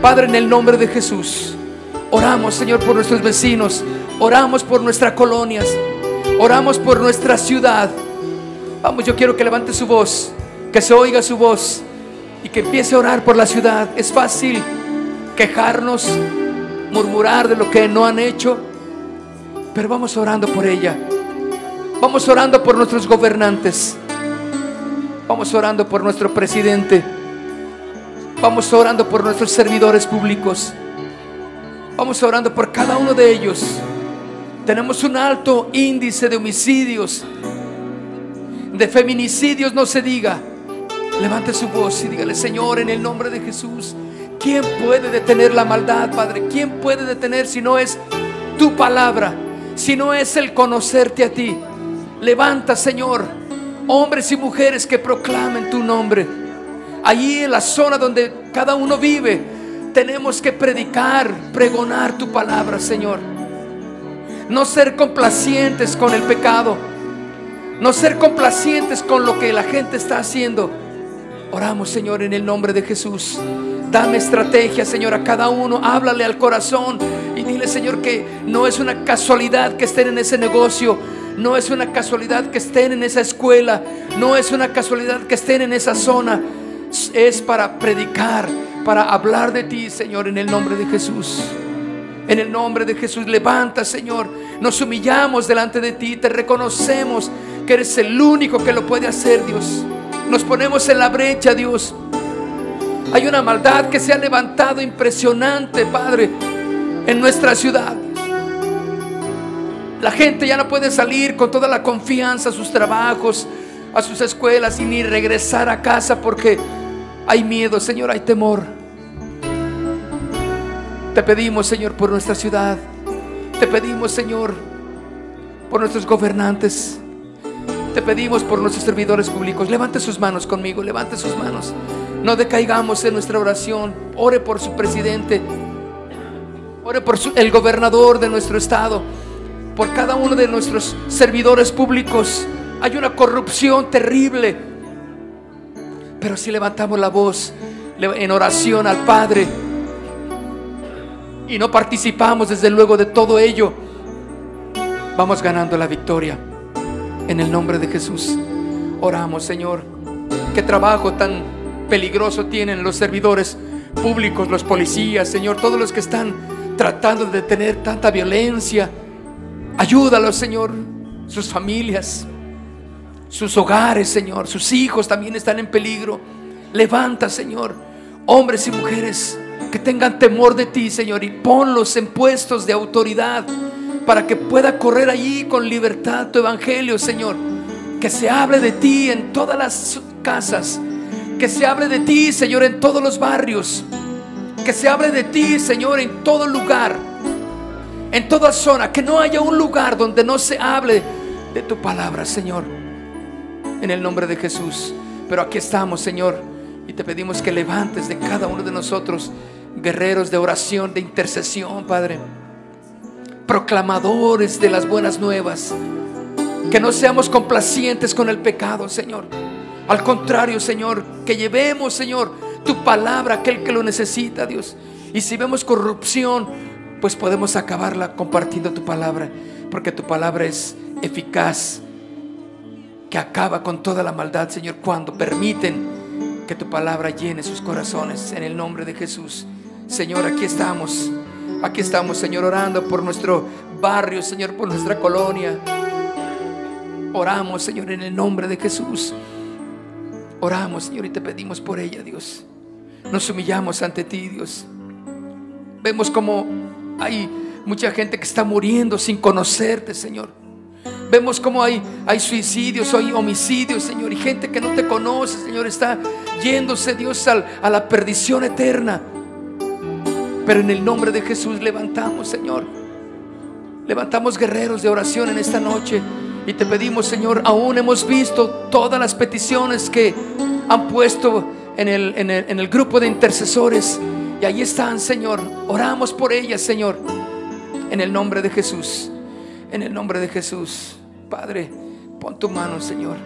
Padre, en el nombre de Jesús. Oramos, Señor, por nuestros vecinos. Oramos por nuestras colonias. Oramos por nuestra ciudad. Vamos, yo quiero que levante su voz, que se oiga su voz y que empiece a orar por la ciudad. Es fácil quejarnos, murmurar de lo que no han hecho, pero vamos orando por ella. Vamos orando por nuestros gobernantes. Vamos orando por nuestro presidente. Vamos orando por nuestros servidores públicos. Vamos orando por cada uno de ellos. Tenemos un alto índice de homicidios, de feminicidios, no se diga. Levante su voz y dígale, Señor, en el nombre de Jesús, ¿Quién puede detener la maldad, Padre? ¿Quién puede detener si no es tu palabra? Si no es el conocerte a ti. Levanta, Señor, hombres y mujeres que proclamen tu nombre. Allí en la zona donde cada uno vive, tenemos que predicar, pregonar tu palabra, Señor. No ser complacientes con el pecado. No ser complacientes con lo que la gente está haciendo. Oramos, Señor, en el nombre de Jesús. Dame estrategia, Señor, a cada uno. Háblale al corazón y dile, Señor, que no es una casualidad que estén en ese negocio. No es una casualidad que estén en esa escuela, no es una casualidad que estén en esa zona. Es para predicar, para hablar de ti, Señor, en el nombre de Jesús. En el nombre de Jesús, levanta, Señor. Nos humillamos delante de ti, te reconocemos que eres el único que lo puede hacer, Dios. Nos ponemos en la brecha, Dios. Hay una maldad que se ha levantado impresionante, Padre, en nuestra ciudad. La gente ya no puede salir con toda la confianza a sus trabajos, a sus escuelas y ni regresar a casa porque hay miedo, Señor, hay temor. Te pedimos, Señor, por nuestra ciudad. Te pedimos, Señor, por nuestros gobernantes. Te pedimos por nuestros servidores públicos. Levante sus manos conmigo, levante sus manos. No decaigamos en nuestra oración. Ore por su presidente. Ore por el gobernador de nuestro estado por cada uno de nuestros servidores públicos. Hay una corrupción terrible. Pero si levantamos la voz en oración al Padre y no participamos desde luego de todo ello, vamos ganando la victoria. En el nombre de Jesús, oramos, Señor. Qué trabajo tan peligroso tienen los servidores públicos, los policías, Señor, todos los que están tratando de detener tanta violencia Ayúdalos, Señor, sus familias, sus hogares, Señor, sus hijos también están en peligro. Levanta, Señor, hombres y mujeres que tengan temor de ti, Señor, y ponlos en puestos de autoridad para que pueda correr allí con libertad tu evangelio, Señor. Que se hable de ti en todas las casas. Que se hable de ti, Señor, en todos los barrios. Que se hable de ti, Señor, en todo lugar en toda zona, que no haya un lugar donde no se hable de tu palabra, Señor. En el nombre de Jesús. Pero aquí estamos, Señor, y te pedimos que levantes de cada uno de nosotros guerreros de oración, de intercesión, Padre. Proclamadores de las buenas nuevas. Que no seamos complacientes con el pecado, Señor. Al contrario, Señor, que llevemos, Señor, tu palabra a aquel que lo necesita, Dios. Y si vemos corrupción, pues podemos acabarla compartiendo tu palabra, porque tu palabra es eficaz, que acaba con toda la maldad, Señor, cuando permiten que tu palabra llene sus corazones. En el nombre de Jesús. Señor, aquí estamos. Aquí estamos, Señor, orando por nuestro barrio, Señor, por nuestra colonia. Oramos, Señor, en el nombre de Jesús. Oramos, Señor, y te pedimos por ella, Dios. Nos humillamos ante ti, Dios. Vemos como hay mucha gente que está muriendo sin conocerte, Señor. Vemos como hay, hay suicidios, hay homicidios, Señor, y gente que no te conoce, Señor, está yéndose, Dios, a la perdición eterna. Pero en el nombre de Jesús levantamos, Señor. Levantamos guerreros de oración en esta noche y te pedimos, Señor, aún hemos visto todas las peticiones que han puesto en el, en el, en el grupo de intercesores. Y ahí están, Señor. Oramos por ellas, Señor. En el nombre de Jesús. En el nombre de Jesús. Padre, pon tu mano, Señor.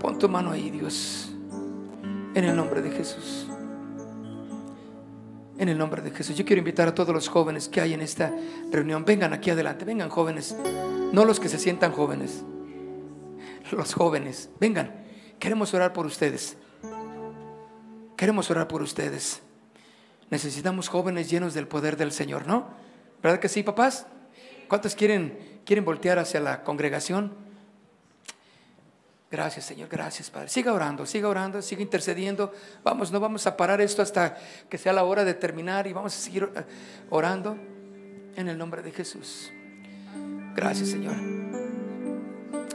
Pon tu mano ahí, Dios. En el nombre de Jesús. En el nombre de Jesús. Yo quiero invitar a todos los jóvenes que hay en esta reunión. Vengan aquí adelante. Vengan jóvenes. No los que se sientan jóvenes. Los jóvenes. Vengan. Queremos orar por ustedes. Queremos orar por ustedes. Necesitamos jóvenes llenos del poder del Señor, ¿no? ¿Verdad que sí, papás? ¿Cuántos quieren, quieren voltear hacia la congregación? Gracias, Señor, gracias, Padre. Siga orando, siga orando, siga intercediendo. Vamos, no vamos a parar esto hasta que sea la hora de terminar y vamos a seguir eh, orando en el nombre de Jesús. Gracias, Señor.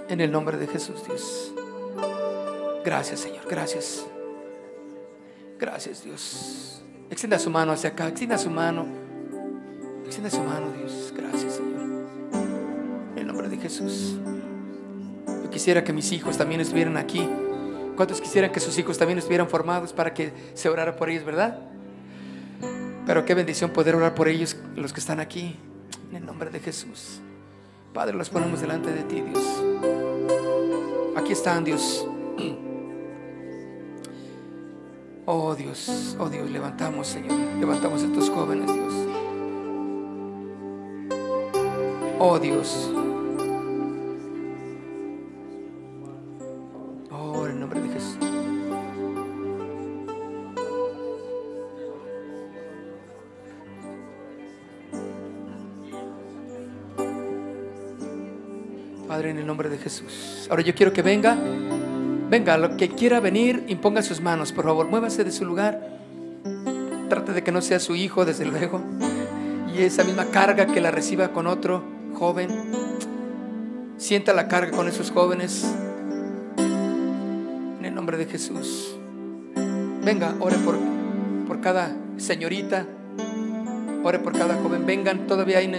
En el nombre de Jesús, Dios. Gracias, Señor, gracias. Gracias, Dios. Extienda su mano hacia acá, extienda su mano. Extienda su mano, Dios. Gracias, Señor. En el nombre de Jesús. Yo quisiera que mis hijos también estuvieran aquí. ¿Cuántos quisieran que sus hijos también estuvieran formados para que se orara por ellos, verdad? Pero qué bendición poder orar por ellos, los que están aquí. En el nombre de Jesús. Padre, los ponemos delante de ti, Dios. Aquí están, Dios. Oh Dios, oh Dios, levantamos, Señor, levantamos a estos jóvenes, Dios. Oh Dios, en el nombre de Jesús. Ahora yo quiero que venga, venga, lo que quiera venir, imponga sus manos, por favor, muévase de su lugar. Trate de que no sea su hijo, desde luego. Y esa misma carga que la reciba con otro joven. Sienta la carga con esos jóvenes. En el nombre de Jesús. Venga, ore por, por cada señorita. Ore por cada joven. Vengan, todavía hay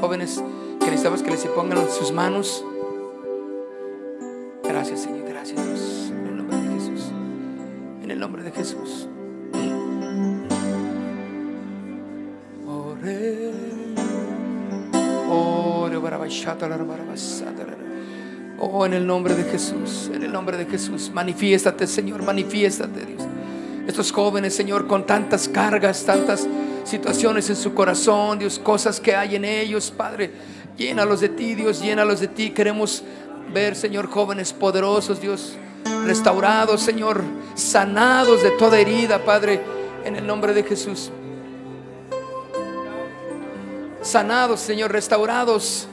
jóvenes que necesitamos que les pongan sus manos. Gracias, Señor. Gracias, Dios. En el nombre de Jesús. En el nombre de Jesús. Oh, en el nombre de Jesús, en el nombre de Jesús, manifiéstate, Señor, manifiéstate, Dios. Estos jóvenes, Señor, con tantas cargas, tantas situaciones en su corazón, Dios, cosas que hay en ellos, Padre, llénalos de ti, Dios, llénalos de ti. Queremos ver, Señor, jóvenes poderosos, Dios, restaurados, Señor, sanados de toda herida, Padre, en el nombre de Jesús sanados, Señor, restaurados,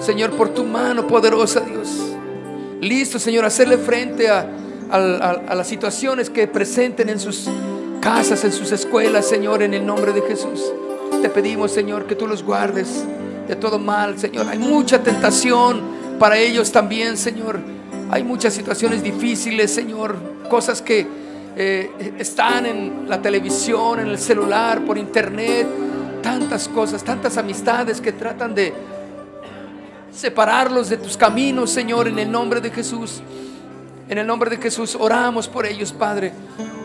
Señor, por tu mano poderosa, Dios. Listo, Señor, hacerle frente a, las situaciones que presenten en sus casas, en sus escuelas, Señor, en el nombre de Jesús. Te pedimos, Señor, que tú los guardes de todo mal, Señor. Hay mucha tentación para ellos también, Señor. Hay muchas situaciones difíciles, Señor. Cosas que eh, están en la televisión, en el celular, por internet tantas cosas, tantas amistades que tratan de separarlos de tus caminos, Señor, en el nombre de Jesús. En el nombre de Jesús oramos por ellos, Padre.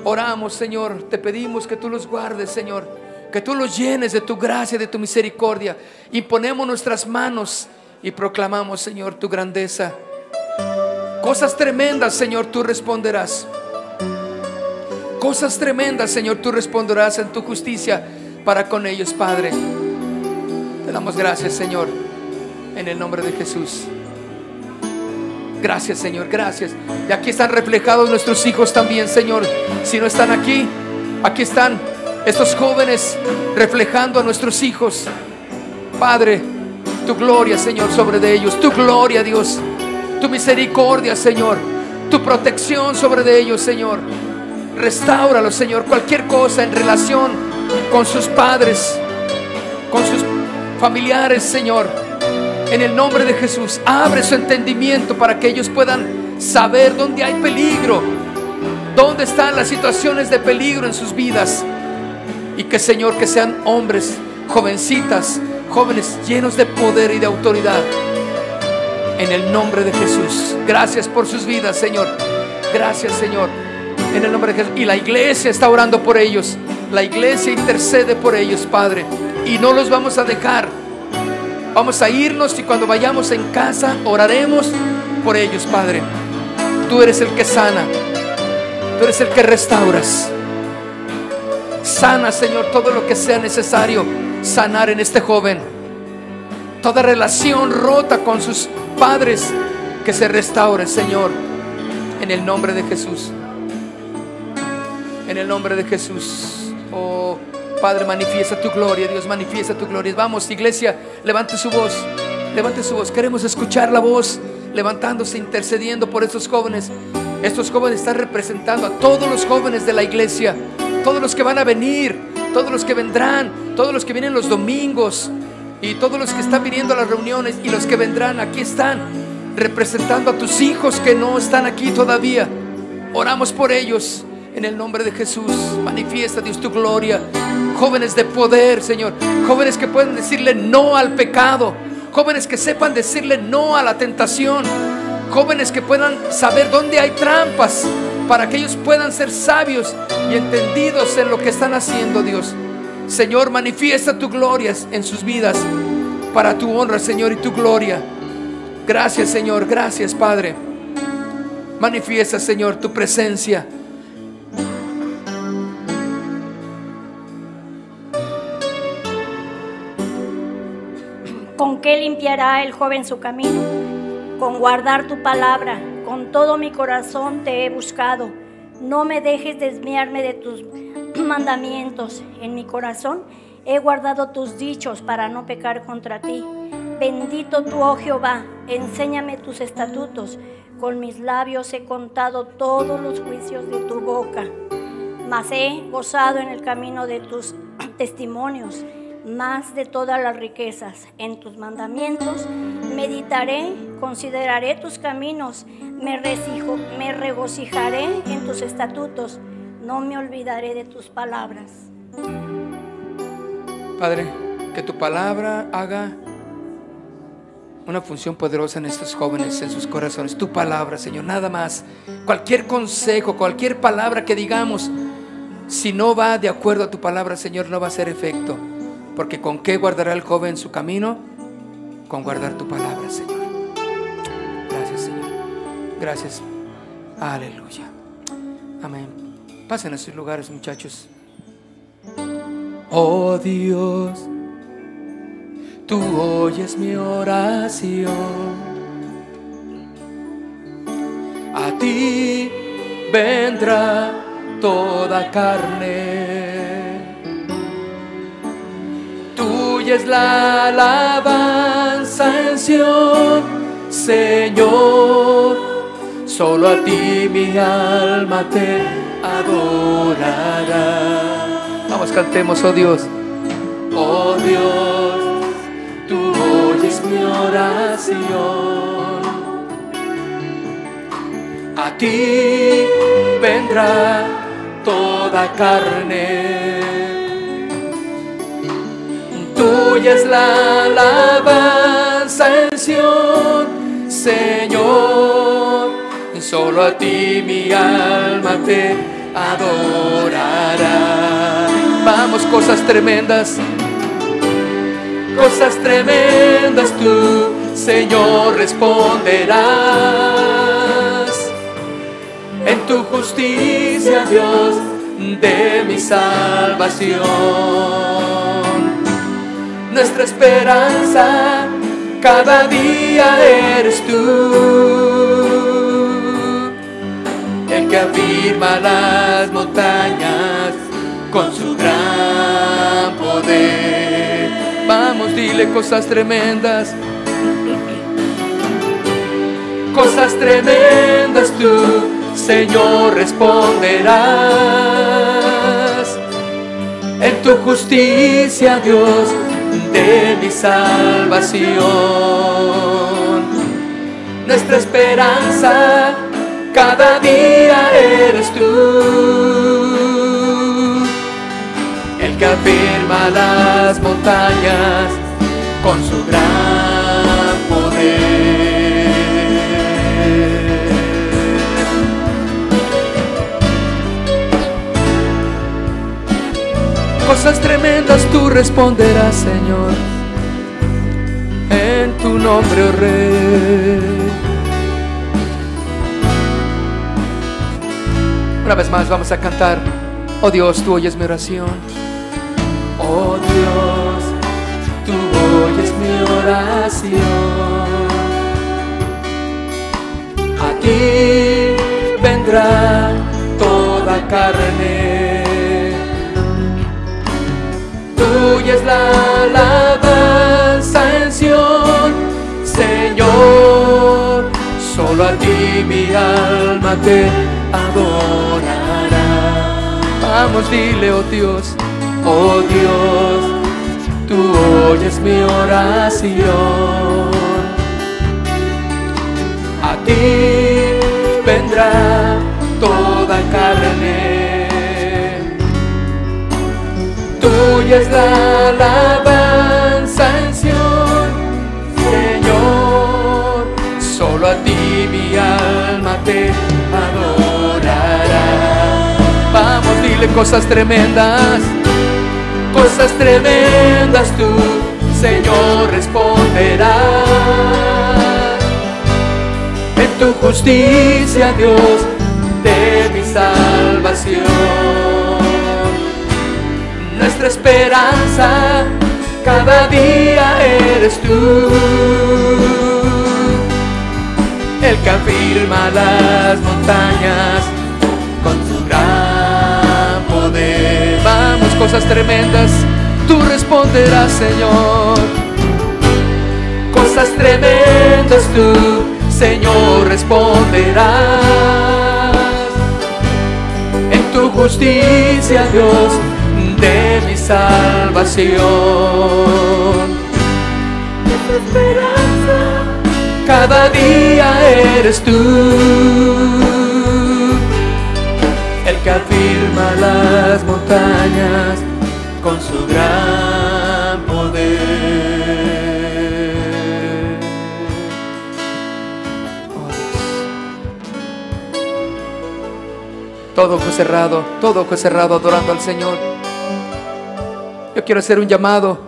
Oramos, Señor. Te pedimos que tú los guardes, Señor. Que tú los llenes de tu gracia, de tu misericordia. Y ponemos nuestras manos y proclamamos, Señor, tu grandeza. Cosas tremendas, Señor, tú responderás. Cosas tremendas, Señor, tú responderás en tu justicia para con ellos, Padre. Te damos gracias, Señor, en el nombre de Jesús. Gracias, Señor, gracias. Y aquí están reflejados nuestros hijos también, Señor. Si no están aquí, aquí están estos jóvenes reflejando a nuestros hijos. Padre, tu gloria, Señor, sobre de ellos. Tu gloria, Dios. Tu misericordia, Señor. Tu protección sobre de ellos, Señor. Restáuralo, Señor. Cualquier cosa en relación con sus padres, con sus familiares, Señor. En el nombre de Jesús, abre su entendimiento para que ellos puedan saber dónde hay peligro, dónde están las situaciones de peligro en sus vidas. Y que, Señor, que sean hombres, jovencitas, jóvenes llenos de poder y de autoridad. En el nombre de Jesús. Gracias por sus vidas, Señor. Gracias, Señor. En el nombre de Jesús. Y la iglesia está orando por ellos. La iglesia intercede por ellos, Padre. Y no los vamos a dejar. Vamos a irnos y cuando vayamos en casa oraremos por ellos, Padre. Tú eres el que sana. Tú eres el que restauras. Sana, Señor, todo lo que sea necesario sanar en este joven. Toda relación rota con sus padres, que se restaure, Señor, en el nombre de Jesús. En el nombre de Jesús. Oh, Padre, manifiesta tu gloria, Dios, manifiesta tu gloria. Vamos, iglesia, levante su voz, levante su voz. Queremos escuchar la voz levantándose, intercediendo por estos jóvenes. Estos jóvenes están representando a todos los jóvenes de la iglesia, todos los que van a venir, todos los que vendrán, todos los que vienen los domingos y todos los que están viniendo a las reuniones y los que vendrán, aquí están representando a tus hijos que no están aquí todavía. Oramos por ellos. En el nombre de Jesús, manifiesta Dios tu gloria. Jóvenes de poder, Señor. Jóvenes que pueden decirle no al pecado. Jóvenes que sepan decirle no a la tentación. Jóvenes que puedan saber dónde hay trampas para que ellos puedan ser sabios y entendidos en lo que están haciendo, Dios. Señor, manifiesta tu gloria en sus vidas para tu honra, Señor, y tu gloria. Gracias, Señor. Gracias, Padre. Manifiesta, Señor, tu presencia. ¿Con qué limpiará el joven su camino? Con guardar tu palabra. Con todo mi corazón te he buscado. No me dejes desviarme de tus (clears throat) mandamientos. En mi corazón he guardado tus dichos para no pecar contra ti. Bendito tú, oh Jehová, enséñame tus estatutos. Con mis labios he contado todos los juicios de tu boca. Mas he gozado en el camino de tus (clears throat) testimonios más de todas las riquezas. En tus mandamientos meditaré, consideraré tus caminos, me, me regocijaré en tus estatutos, no me olvidaré de tus palabras. Padre, que tu palabra haga una función poderosa en estos jóvenes, en sus corazones. Tu palabra, Señor, nada más. Cualquier consejo, cualquier palabra que digamos, si no va de acuerdo a tu palabra, Señor, no va a hacer efecto. Porque con qué guardará el joven su camino? Con guardar tu palabra, Señor. Gracias, Señor. Gracias. Aleluya. Amén. Pasen a sus lugares, muchachos. Oh Dios, tú oyes mi oración. A ti vendrá toda carne es la alabanza en Sion, Señor. Solo a ti mi alma te adorará. Vamos, cantemos, oh Dios. Oh Dios, tú oyes mi oración. A ti vendrá toda carne Tuya es la alabanza en Sion, Señor. Solo a ti mi alma te adorará. Vamos, cosas tremendas. Cosas tremendas tú, Señor, responderás. En tu justicia, Dios, de mi salvación nuestra esperanza, cada día eres tú, el que afirma las montañas con su gran poder. Vamos, dile cosas tremendas. Cosas tremendas tú, Señor, responderás. En tu justicia, Dios, de mi salvación. Nuestra esperanza, cada día eres tú. El que afirma las montañas con su gran cosas tremendas tú responderás, Señor, en tu nombre, oh Rey. Una vez más vamos a cantar, oh Dios, tú oyes mi oración. Oh Dios, tú oyes mi oración. A ti vendrá toda carne es la alabanza en Sion, Señor. Solo a ti mi alma te adorará. Vamos, dile, oh Dios, oh Dios, tú oyes mi oración. A ti vendrá toda carne tuya es la alabanza en Sion, Señor. Solo a ti mi alma te adorará. Vamos, dile cosas tremendas, cosas tremendas tú, Señor, responderás. En tu justicia, Dios, de mi esperanza, cada día eres tú. El que afirma las montañas con su gran poder. Vamos, cosas tremendas, tú responderás, Señor. cosas tremendas tú, Señor, responderás. En tu justicia, Dios, de mi salvación. esperanza, cada día eres tú el que afirma las montañas con su gran poder. Todo fue cerrado, todo fue cerrado adorando al Señor. Yo quiero hacer un llamado.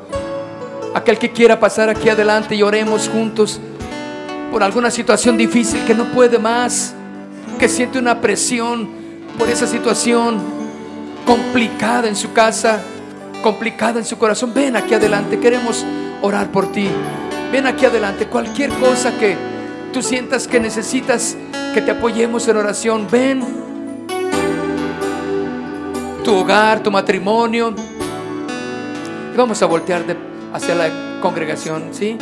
Aquel que quiera pasar aquí adelante y oremos juntos por alguna situación difícil que no puede más, que siente una presión por esa situación complicada en su casa, complicada en su corazón. Ven aquí adelante, queremos orar por ti. Ven aquí adelante, cualquier cosa que tú sientas que necesitas que te apoyemos en oración, ven tu hogar, tu matrimonio. Vamos a voltear hacia la congregación, ¿sí?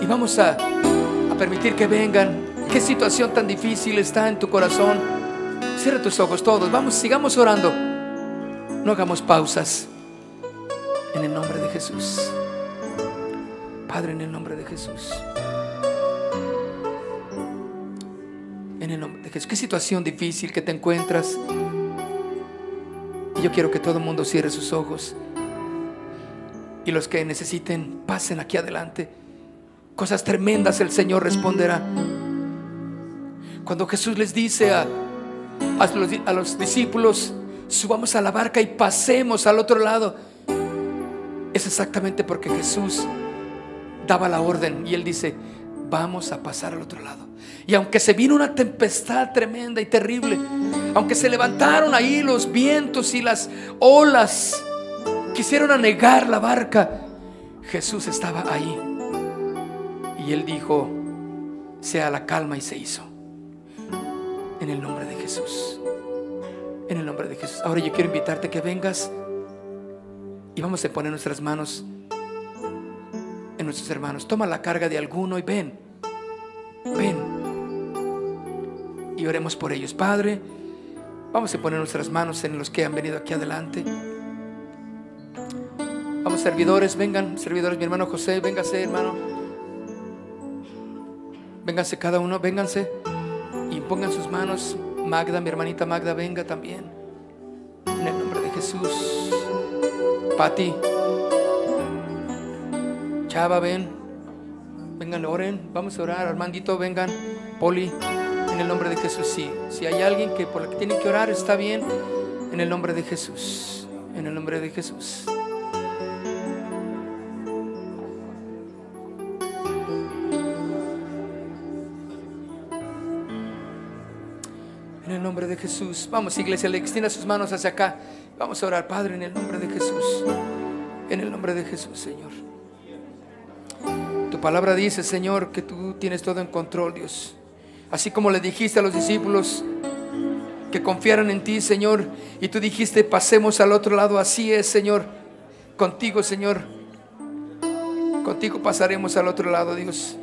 Y vamos a, a permitir que vengan. ¿Qué situación tan difícil está en tu corazón? Cierra tus ojos todos. Vamos, sigamos orando. No hagamos pausas. En el nombre de Jesús. Padre, en el nombre de Jesús. En el nombre de Jesús. ¿Qué situación difícil que te encuentras? Y yo quiero que todo el mundo cierre sus ojos. Y los que necesiten, pasen aquí adelante. Cosas tremendas el Señor responderá. Cuando Jesús les dice a, a, los, a los discípulos, subamos a la barca y pasemos al otro lado, es exactamente porque Jesús daba la orden y él dice, vamos a pasar al otro lado. Y aunque se vino una tempestad tremenda y terrible, aunque se levantaron ahí los vientos y las olas, quisieron anegar la barca, Jesús estaba ahí. Y él dijo, sea la calma y se hizo. En el nombre de Jesús. En el nombre de Jesús. Ahora yo quiero invitarte que vengas y vamos a poner nuestras manos en nuestros hermanos. Toma la carga de alguno y ven. Ven. Y oremos por ellos. Padre, vamos a poner nuestras manos en los que han venido aquí adelante. Servidores, vengan, servidores, mi hermano José, véngase, hermano. Vénganse cada uno, vénganse y pongan sus manos. Magda, mi hermanita Magda, venga también. En el nombre de Jesús. Pati. Chava, ven. Vengan, oren. Vamos a orar. Armandito, vengan. Poli, en el nombre de Jesús, sí. Si hay alguien que por la que tiene que orar, está bien. En el nombre de Jesús. En el nombre de Jesús. Jesús. Vamos, iglesia, le extienda sus manos hacia acá. Vamos a orar, Padre, en el nombre de Jesús. En el nombre de Jesús, Señor. Tu palabra dice, Señor, que tú tienes todo en control, Dios. Así como le dijiste a los discípulos que confiaran en ti, Señor, y tú dijiste, pasemos al otro lado. Así es, Señor. Contigo, Señor. Contigo pasaremos al otro lado, Dios.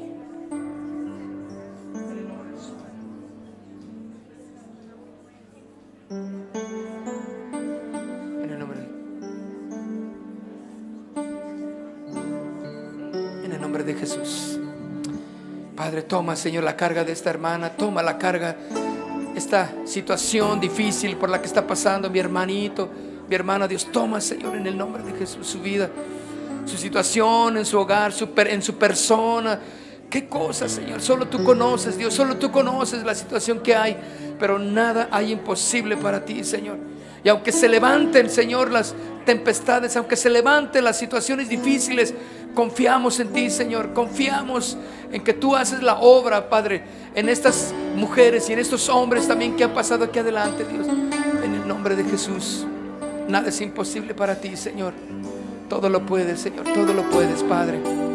Jesús. Padre, toma, Señor, la carga de esta hermana, toma la carga, esta situación difícil por la que está pasando mi hermanito, mi hermana. Dios, toma, Señor, en el nombre de Jesús, su vida, su situación en su hogar, en su persona. ¿Qué cosa, Señor? Solo tú conoces, Dios, solo tú conoces la situación que hay, pero nada hay imposible para ti, Señor. Y aunque se levanten, Señor, las tempestades, aunque se levanten las situaciones difíciles, confiamos en ti, Señor. Confiamos en que tú haces la obra, Padre, en estas mujeres y en estos hombres también que han pasado aquí adelante, Dios. En el nombre de Jesús. Nada es imposible para ti, Señor. Todo lo puedes, Señor. Todo lo puedes, Padre.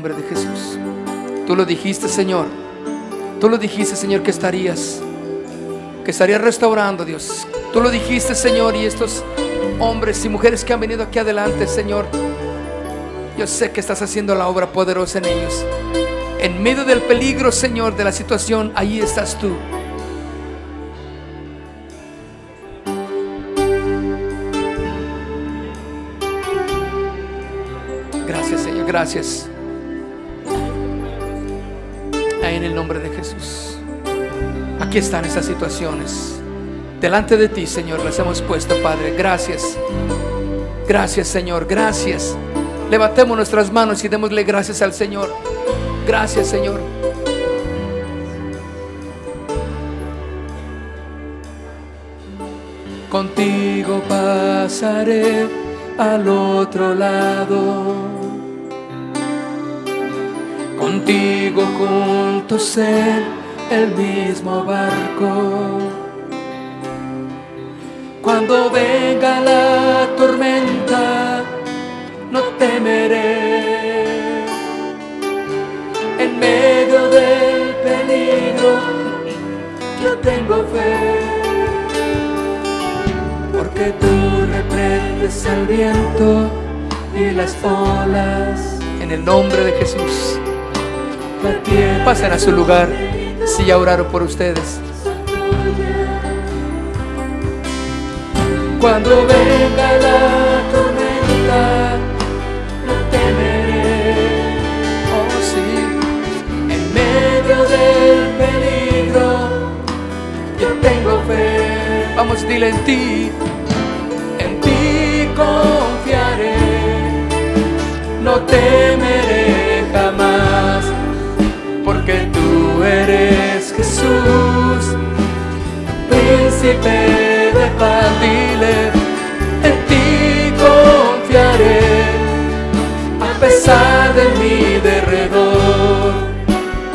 Nombre de Jesús. Tú lo dijiste, Señor. Tú lo dijiste, Señor, que estarías, que estarías restaurando, Dios. Tú lo dijiste, Señor, y estos hombres y mujeres que han venido aquí adelante, Señor, yo sé que estás haciendo la obra poderosa en ellos. En medio del peligro, Señor, de la situación, ahí estás tú. Gracias, Señor, gracias. En el nombre de Jesús. Aquí están esas situaciones. Delante de ti, Señor, las hemos puesto, Padre. Gracias. Gracias, Señor. Gracias. Levantemos nuestras manos y démosle gracias al Señor. Gracias, Señor. Contigo pasaré al otro lado. Contigo juntos en el mismo barco. Cuando venga la tormenta, no temeré. En medio del peligro, yo tengo fe. Porque tú reprendes al viento y las olas. En el nombre de Jesús. Pasen a su lugar si ya oraron por ustedes. Cuando venga la tormenta, no temeré. Oh, sí. En medio del peligro, yo tengo fe. Vamos, dile en ti. En ti confiaré, no temeré príncipe de paz. En ti confiaré, a pesar de mi derredor,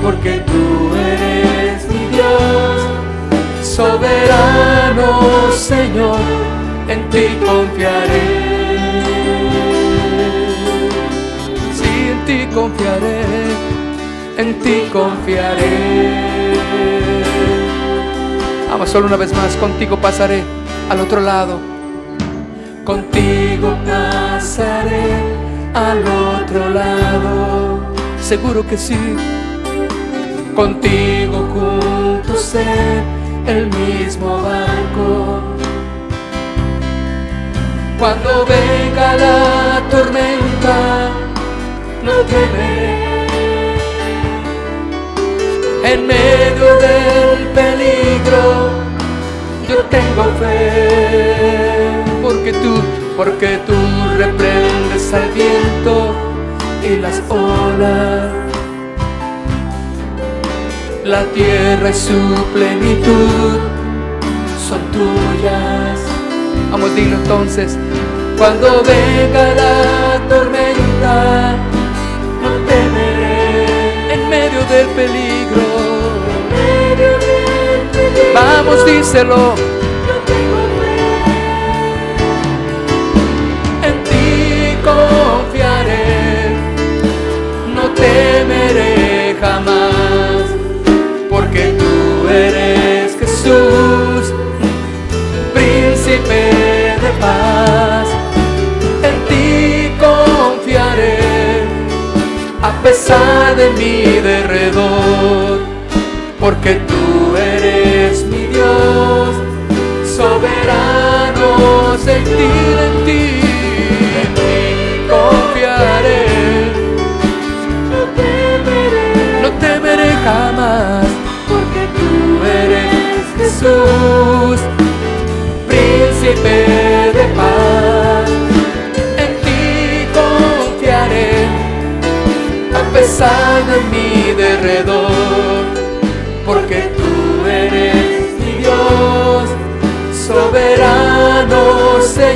porque tú eres mi Dios, soberano Señor, en ti confiaré. Sí, en ti confiaré. En ti confiaré. Vamos, solo una vez más. Contigo pasaré al otro lado. Contigo pasaré al otro lado. Seguro que sí. Contigo juntos en el mismo barco. Cuando venga la tormenta, no temeré. En medio del peligro, yo tengo fe. Porque tú, Porque tú reprendes al viento y las olas. La tierra y su plenitud son tuyas. vamos, dilo entonces. Cuando venga la tormenta, no temeré. En medio del peligro. Vamos, díselo. yo tengo fe. En ti confiaré, no temeré jamás, porque tú eres Jesús, príncipe de paz. En ti confiaré, a pesar de mi derredor, porque tú sentir en ti, en ti confiaré. No temeré, No temeré jamás. porque tú eres Jesús, príncipe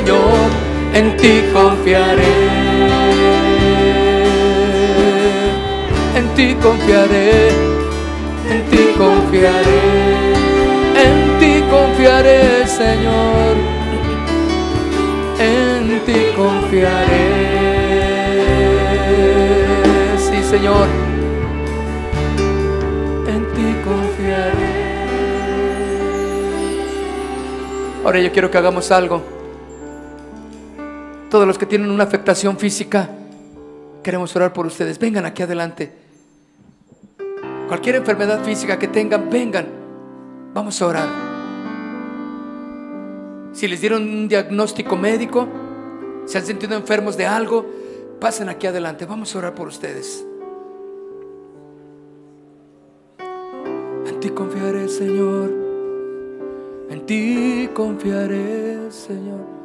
soberano Señor, en ti confiaré. En ti confiaré. En ti confiaré. En ti confiaré, Señor, en ti confiaré. Sí, Señor, en ti confiaré. Ahora yo quiero que hagamos algo. Todos los que tienen una afectación física, queremos orar por ustedes. Vengan aquí adelante. Cualquier enfermedad física que tengan, vengan. Vamos a orar. Si les dieron un diagnóstico médico, se han sentido enfermos de algo, pasen aquí adelante. Vamos a orar por ustedes. En ti confiaré, Señor. En ti confiaré, Señor.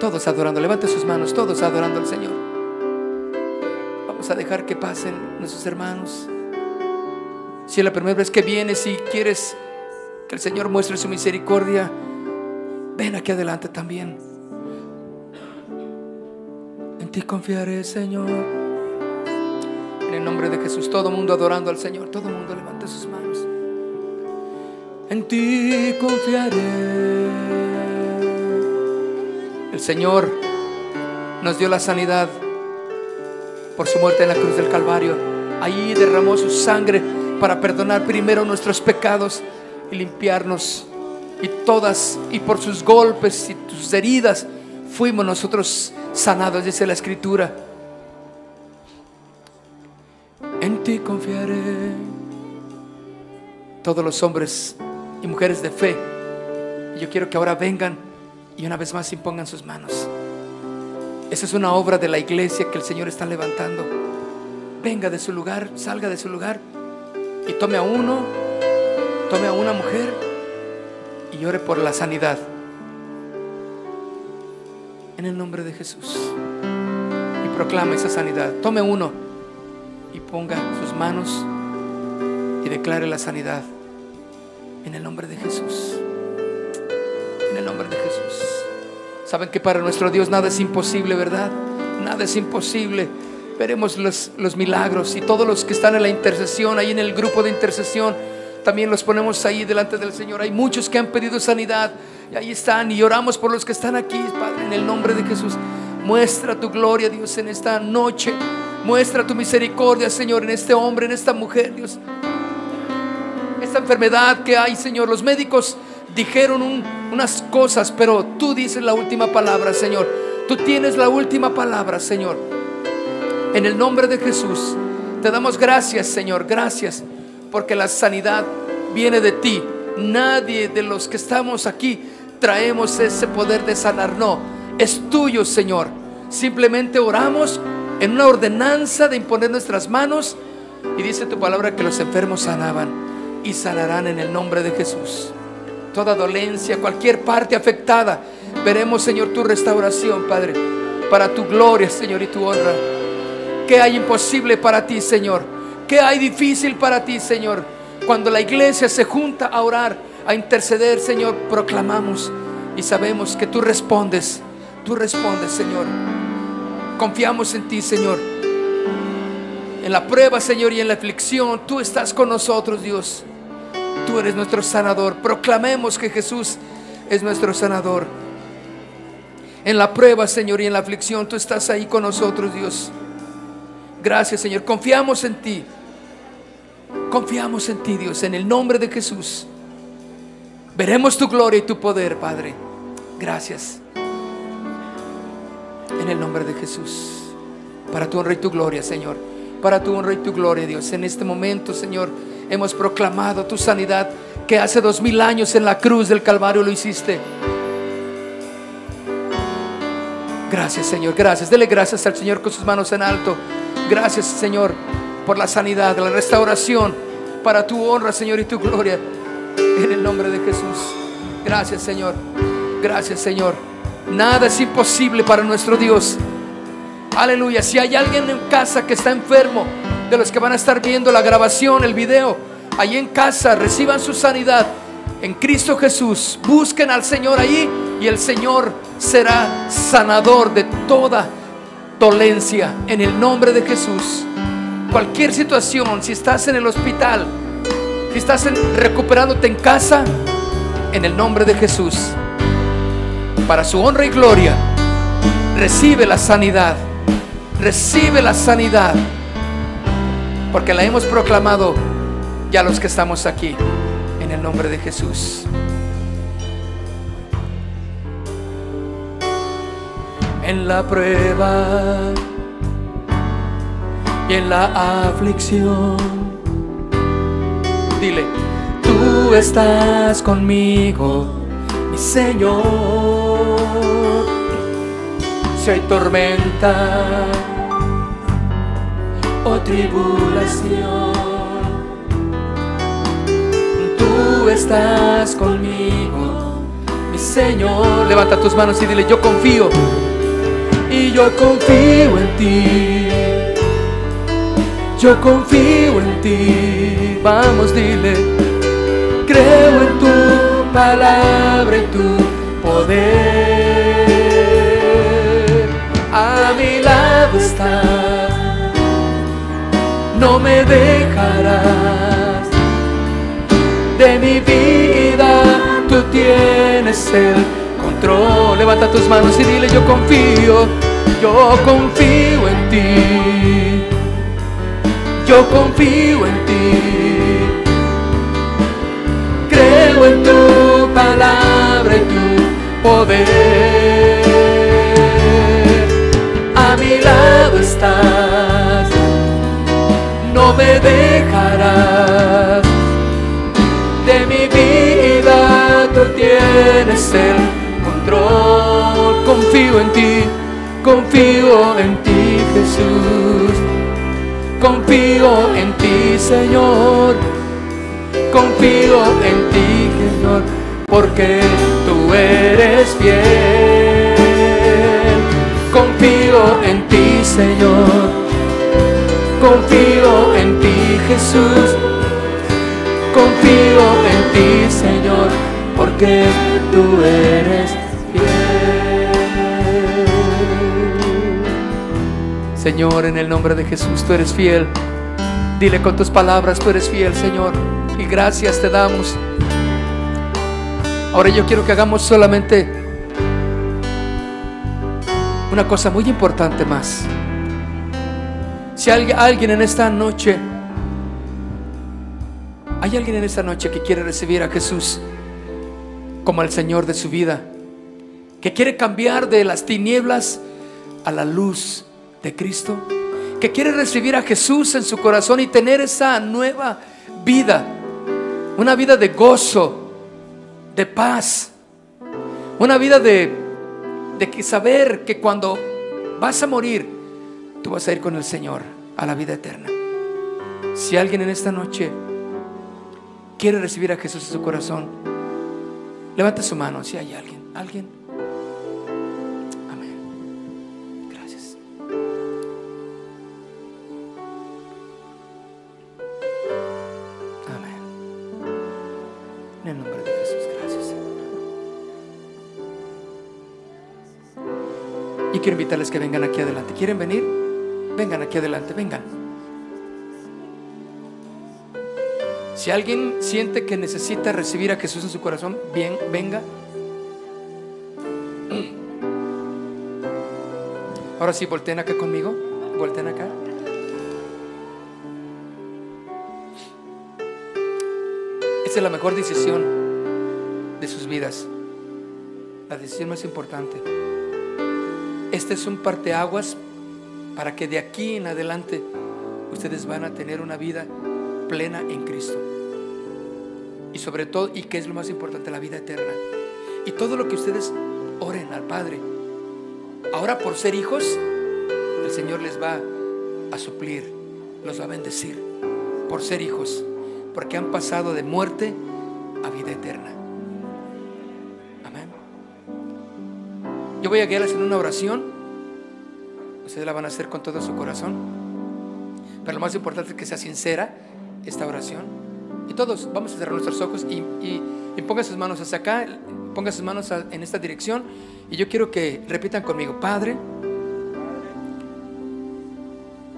Todos adorando, levante sus manos, todos adorando al Señor. Vamos a dejar que pasen nuestros hermanos. Si es la primera vez que vienes y quieres que el Señor muestre su misericordia, ven aquí adelante también. En ti confiaré, Señor. En el nombre de Jesús, todo mundo adorando al Señor, todo mundo levante sus manos. En ti confiaré. El Señor nos dio la sanidad por su muerte en la cruz del Calvario. Ahí derramó su sangre para perdonar primero nuestros pecados y limpiarnos. Y todas, y por sus golpes y tus heridas, fuimos nosotros sanados, dice la Escritura. En ti confiaré. Todos los hombres y mujeres de fe. Yo quiero que ahora vengan y una vez más impongan sus manos. Esa es una obra de la iglesia que el Señor está levantando. Venga de su lugar, salga de su lugar y tome a uno, tome a una mujer y ore por la sanidad. En el nombre de Jesús. Y proclame esa sanidad. Tome uno y ponga sus manos y declare la sanidad. En el nombre de Jesús. Nombre de Jesús. Saben que para nuestro Dios nada es imposible, ¿verdad? Nada es imposible veremos los, los, milagros y todos los que están en la intercesión, ahí en el grupo de intercesión, también los ponemos ahí delante del Señor. Hay muchos que han pedido sanidad y ahí están y oramos por los que están aquí, Padre, en el nombre de Jesús. Muestra tu gloria, Dios, en esta noche. Muestra tu misericordia, Señor, en este hombre, en esta mujer, Dios. Esta enfermedad que hay, Señor, los médicos dijeron un, unas cosas, pero tú dices la última palabra, Señor. Tú tienes la última palabra, Señor. En el nombre de Jesús, te damos gracias, Señor, gracias, porque la sanidad viene de ti. Nadie de los que estamos aquí traemos ese poder de sanar, no, es tuyo, Señor. Simplemente oramos en una ordenanza de imponer nuestras manos y dice tu palabra que los enfermos sanaban y sanarán en el nombre de Jesús. Toda dolencia, cualquier parte afectada, veremos, Señor, tu restauración, Padre, para tu gloria, Señor, y tu honra. ¿Qué hay imposible para ti, Señor? ¿Qué hay difícil para ti, Señor? Cuando la iglesia se junta a orar, a interceder, Señor, proclamamos y sabemos que tú respondes. Tú respondes, Señor. Confiamos en ti, Señor. En la prueba, Señor, y en la aflicción, tú estás con nosotros, Dios. Tú eres nuestro sanador. Proclamemos que Jesús es nuestro sanador. En la prueba, Señor, y en la aflicción, tú estás ahí con nosotros, Dios. Gracias, Señor. Confiamos en ti. Confiamos en ti, Dios, en el nombre de Jesús. Veremos tu gloria y tu poder, Padre. Gracias. En el nombre de Jesús. Para tu honra y tu gloria, Señor. Para tu honra y tu gloria, Dios. En este momento, Señor, hemos proclamado tu sanidad que hace dos mil años en la cruz del Calvario lo hiciste. Gracias, Señor. Gracias. Dele gracias al Señor con sus manos en alto. Gracias, Señor, por la sanidad, la restauración, para tu honra, Señor, y tu gloria. En el nombre de Jesús. Gracias, Señor. Gracias, Señor. Nada es imposible para nuestro Dios. Aleluya. Si hay alguien en casa que está enfermo, de los que van a estar viendo la grabación, el video, ahí en casa, reciban su sanidad en Cristo Jesús. Busquen al Señor ahí y el Señor será sanador de toda dolencia en el nombre de Jesús. Cualquier situación, si estás en el hospital, si estás recuperándote en casa, en el nombre de Jesús, para su honra y gloria, recibe la sanidad, recibe la sanidad, porque la hemos proclamado ya los que estamos aquí, en el nombre de Jesús. En la prueba y en la aflicción, Dile, tú estás conmigo, mi Señor. Si hay tormenta o tribulación, tú estás conmigo, mi Señor. levanta tus manos y dile, yo confío. Y yo confío en ti. Yo confío en ti. Vamos, dile, Creo en tu palabra y tu poder. A mi lado estás, no me dejarás. De mi vida tú tienes el control. levanta tus manos y dile, yo confío. Yo confío en ti. Yo confío en ti. Creo en tu palabra y tu poder. A mi lado estás. Me dejarás. De mi vida tú tienes el control. Confío en ti. Confío en ti, Jesús. Confío en ti, Señor. Confío en ti, Señor, porque tú eres fiel. Confío en ti, Señor. Confío en ti, Jesús. Confío en ti, Señor, porque tú eres fiel. Señor, en el nombre de Jesús, tú eres fiel. Dile con tus palabras, tú eres fiel, Señor. Y gracias te damos. Ahora yo quiero que hagamos solamente una cosa muy importante más. Hay alguien en esta noche, hay alguien en esta noche que quiere recibir a Jesús como el Señor de su vida, que quiere cambiar de las tinieblas a la luz de Cristo, que quiere recibir a Jesús en su corazón y tener esa nueva vida, una vida de gozo, de paz, una vida de, de saber que cuando vas a morir, tú vas a ir con el Señor a la vida eterna. Si alguien en esta noche quiere recibir a Jesús en su corazón, levante su mano si hay alguien, alguien. Amén. Gracias. Amén. En el nombre de Jesús, gracias. Y quiero invitarles que vengan aquí adelante. ¿Quieren venir? Vengan aquí adelante, vengan. Si alguien siente que necesita recibir a Jesús en su corazón, bien, venga. Ahora sí, volteen acá conmigo. Volteen acá. Esa es la mejor decisión de sus vidas. La decisión más importante. Este es un parteaguas para que de aquí en adelante ustedes van a tener una vida plena en Cristo. Y sobre todo, y que es lo más importante, la vida eterna. Y todo lo que ustedes oren al Padre. Ahora por ser hijos, el Señor les va a suplir, los va a bendecir por ser hijos, porque han pasado de muerte a vida eterna. Amén. Yo voy a guiarles en una oración. Ustedes la van a hacer con todo su corazón. Pero lo más importante es que sea sincera esta oración. Y todos vamos a cerrar nuestros ojos y, y, pongan sus manos hacia acá, pongan sus manos en esta dirección. Y yo quiero que repitan conmigo, Padre,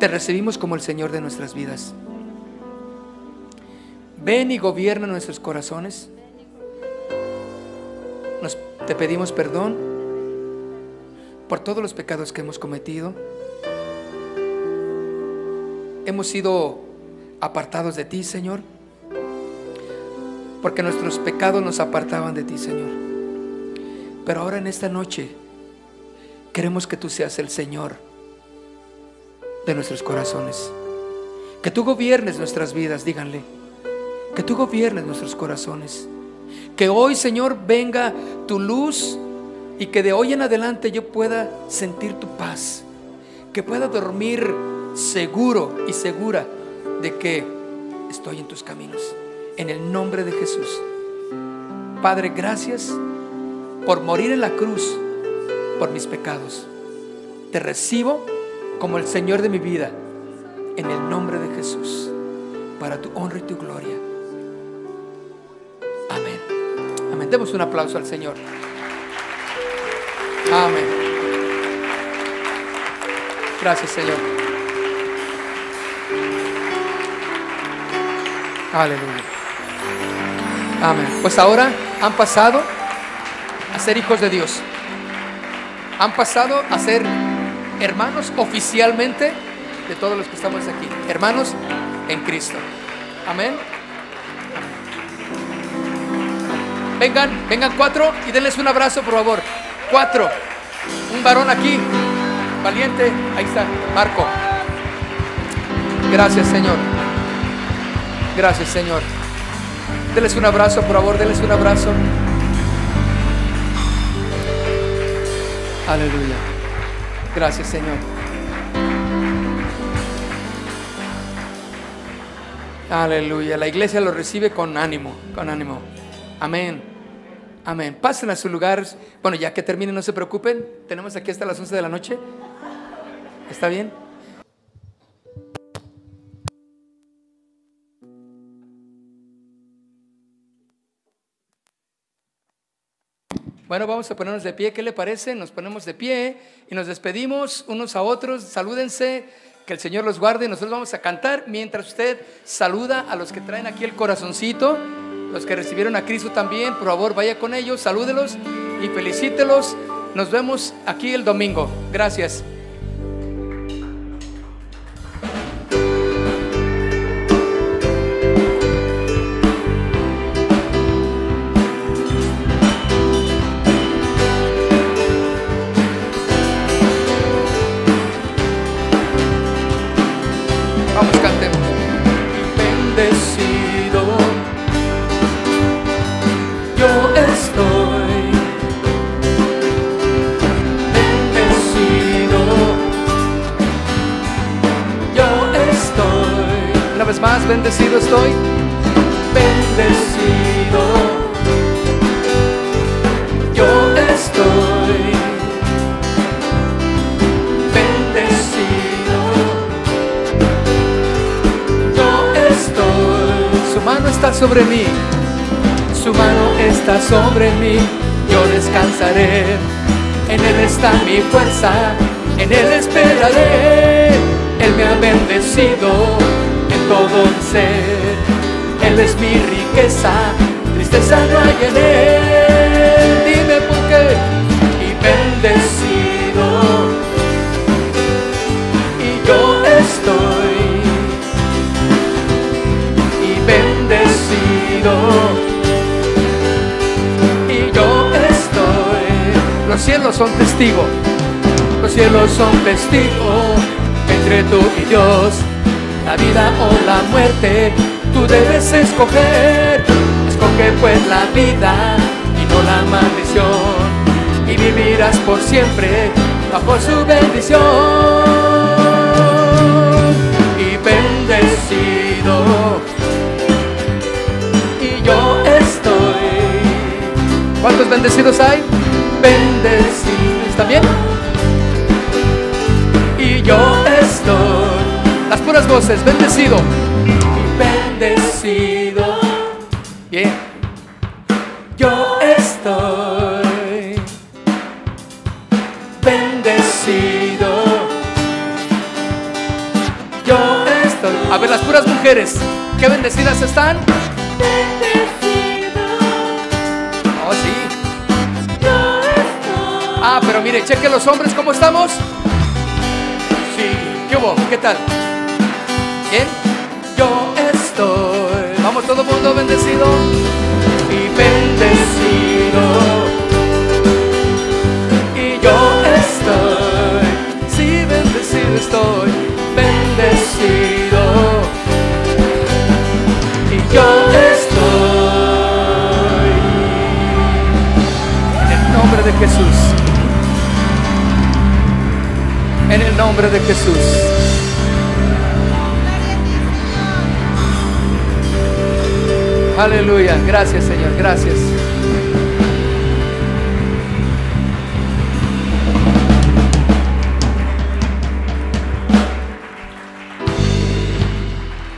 te recibimos como el Señor de nuestras vidas. Ven y gobierna nuestros corazones. te pedimos perdón por todos los pecados que hemos cometido. Hemos sido apartados de ti, Señor, porque nuestros pecados nos apartaban de ti, Señor. Pero ahora en esta noche queremos que tú seas el Señor de nuestros corazones. Que tú gobiernes nuestras vidas, díganle. Que tú gobiernes nuestros corazones. Que hoy, Señor, venga tu luz y que de hoy en adelante yo pueda sentir tu paz. Que pueda dormir seguro y segura de que estoy en tus caminos. En el nombre de Jesús. Padre, gracias por morir en la cruz por mis pecados. Te recibo como el Señor de mi vida en el nombre de Jesús, para tu honra y tu gloria. Amén. Amén. Demos un aplauso al Señor. Amén. Gracias, Señor. Aleluya. Amén. Pues ahora han pasado a ser hijos de Dios. Han pasado a ser hermanos oficialmente de todos los que estamos aquí. Hermanos en Cristo. Amén. Vengan, vengan cuatro y denles un abrazo, por favor. Cuatro. Un varón aquí. Valiente. Ahí está, Marco. Gracias, Señor. Gracias, Señor. Denles un abrazo, por favor, denles un abrazo. Aleluya. Gracias, Señor. Aleluya. La iglesia lo recibe con ánimo, con ánimo. Amén. Amén. Pasen a su lugar. Bueno, ya que termine, no se preocupen. Tenemos aquí hasta las 11 de la noche. ¿Está bien? Bueno, vamos a ponernos de pie. ¿Qué le parece? Nos ponemos de pie y nos despedimos unos a otros. Salúdense. Que el Señor los guarde. Nosotros vamos a cantar mientras usted saluda a los que traen aquí el corazoncito. Los que recibieron a Cristo también. Por favor, vaya con ellos, salúdelos y felicítelos. Nos vemos aquí el domingo. Gracias. Más, bendecido estoy. bendecido. Yo estoy bendecido. Yo estoy Su mano está sobre mí. Su mano está sobre mí, yo descansaré. En Él está mi fuerza, en Él esperaré. Él me ha bendecido en todo mi ser. Él es mi riqueza, tristeza no hay en Él. Dime por qué. Y bendecido. Y yo estoy. Y bendecido y yo estoy. Los cielos son testigos. Los cielos son testigos entre tú y Dios. La vida o la muerte, tú debes escoger. Escoge pues la vida y no la maldición. Y vivirás por siempre bajo su bendición. Y bendecido. Y yo estoy ¿Cuántos bendecidos hay? bendecido. ¿Está bien? Y yo estoy Las voces, bendecido. bendecido. Bien. Yo estoy bendecido. Yo estoy A ver, las puras mujeres, ¿qué bendecidas están? bendecido. Oh, sí. Yo Ah, pero mire, cheque los hombres, ¿cómo estamos? Sí, ¿qué hubo? ¿Qué tal? Todo mundo bendecido y bendecido. Y yo estoy, sí, bendecido estoy, bendecido. Y yo estoy. En el nombre de Jesús. En el nombre de Jesús. Aleluya. Gracias, Señor. Gracias.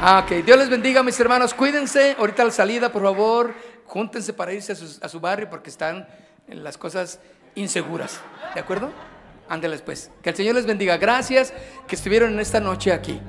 Ah, ok. Dios les bendiga, mis hermanos. Cuídense. Ahorita la salida, por favor, júntense para irse a su barrio porque están en las cosas inseguras. ¿De acuerdo? Ándeles pues. Que el Señor les bendiga. Gracias que estuvieron en esta noche aquí.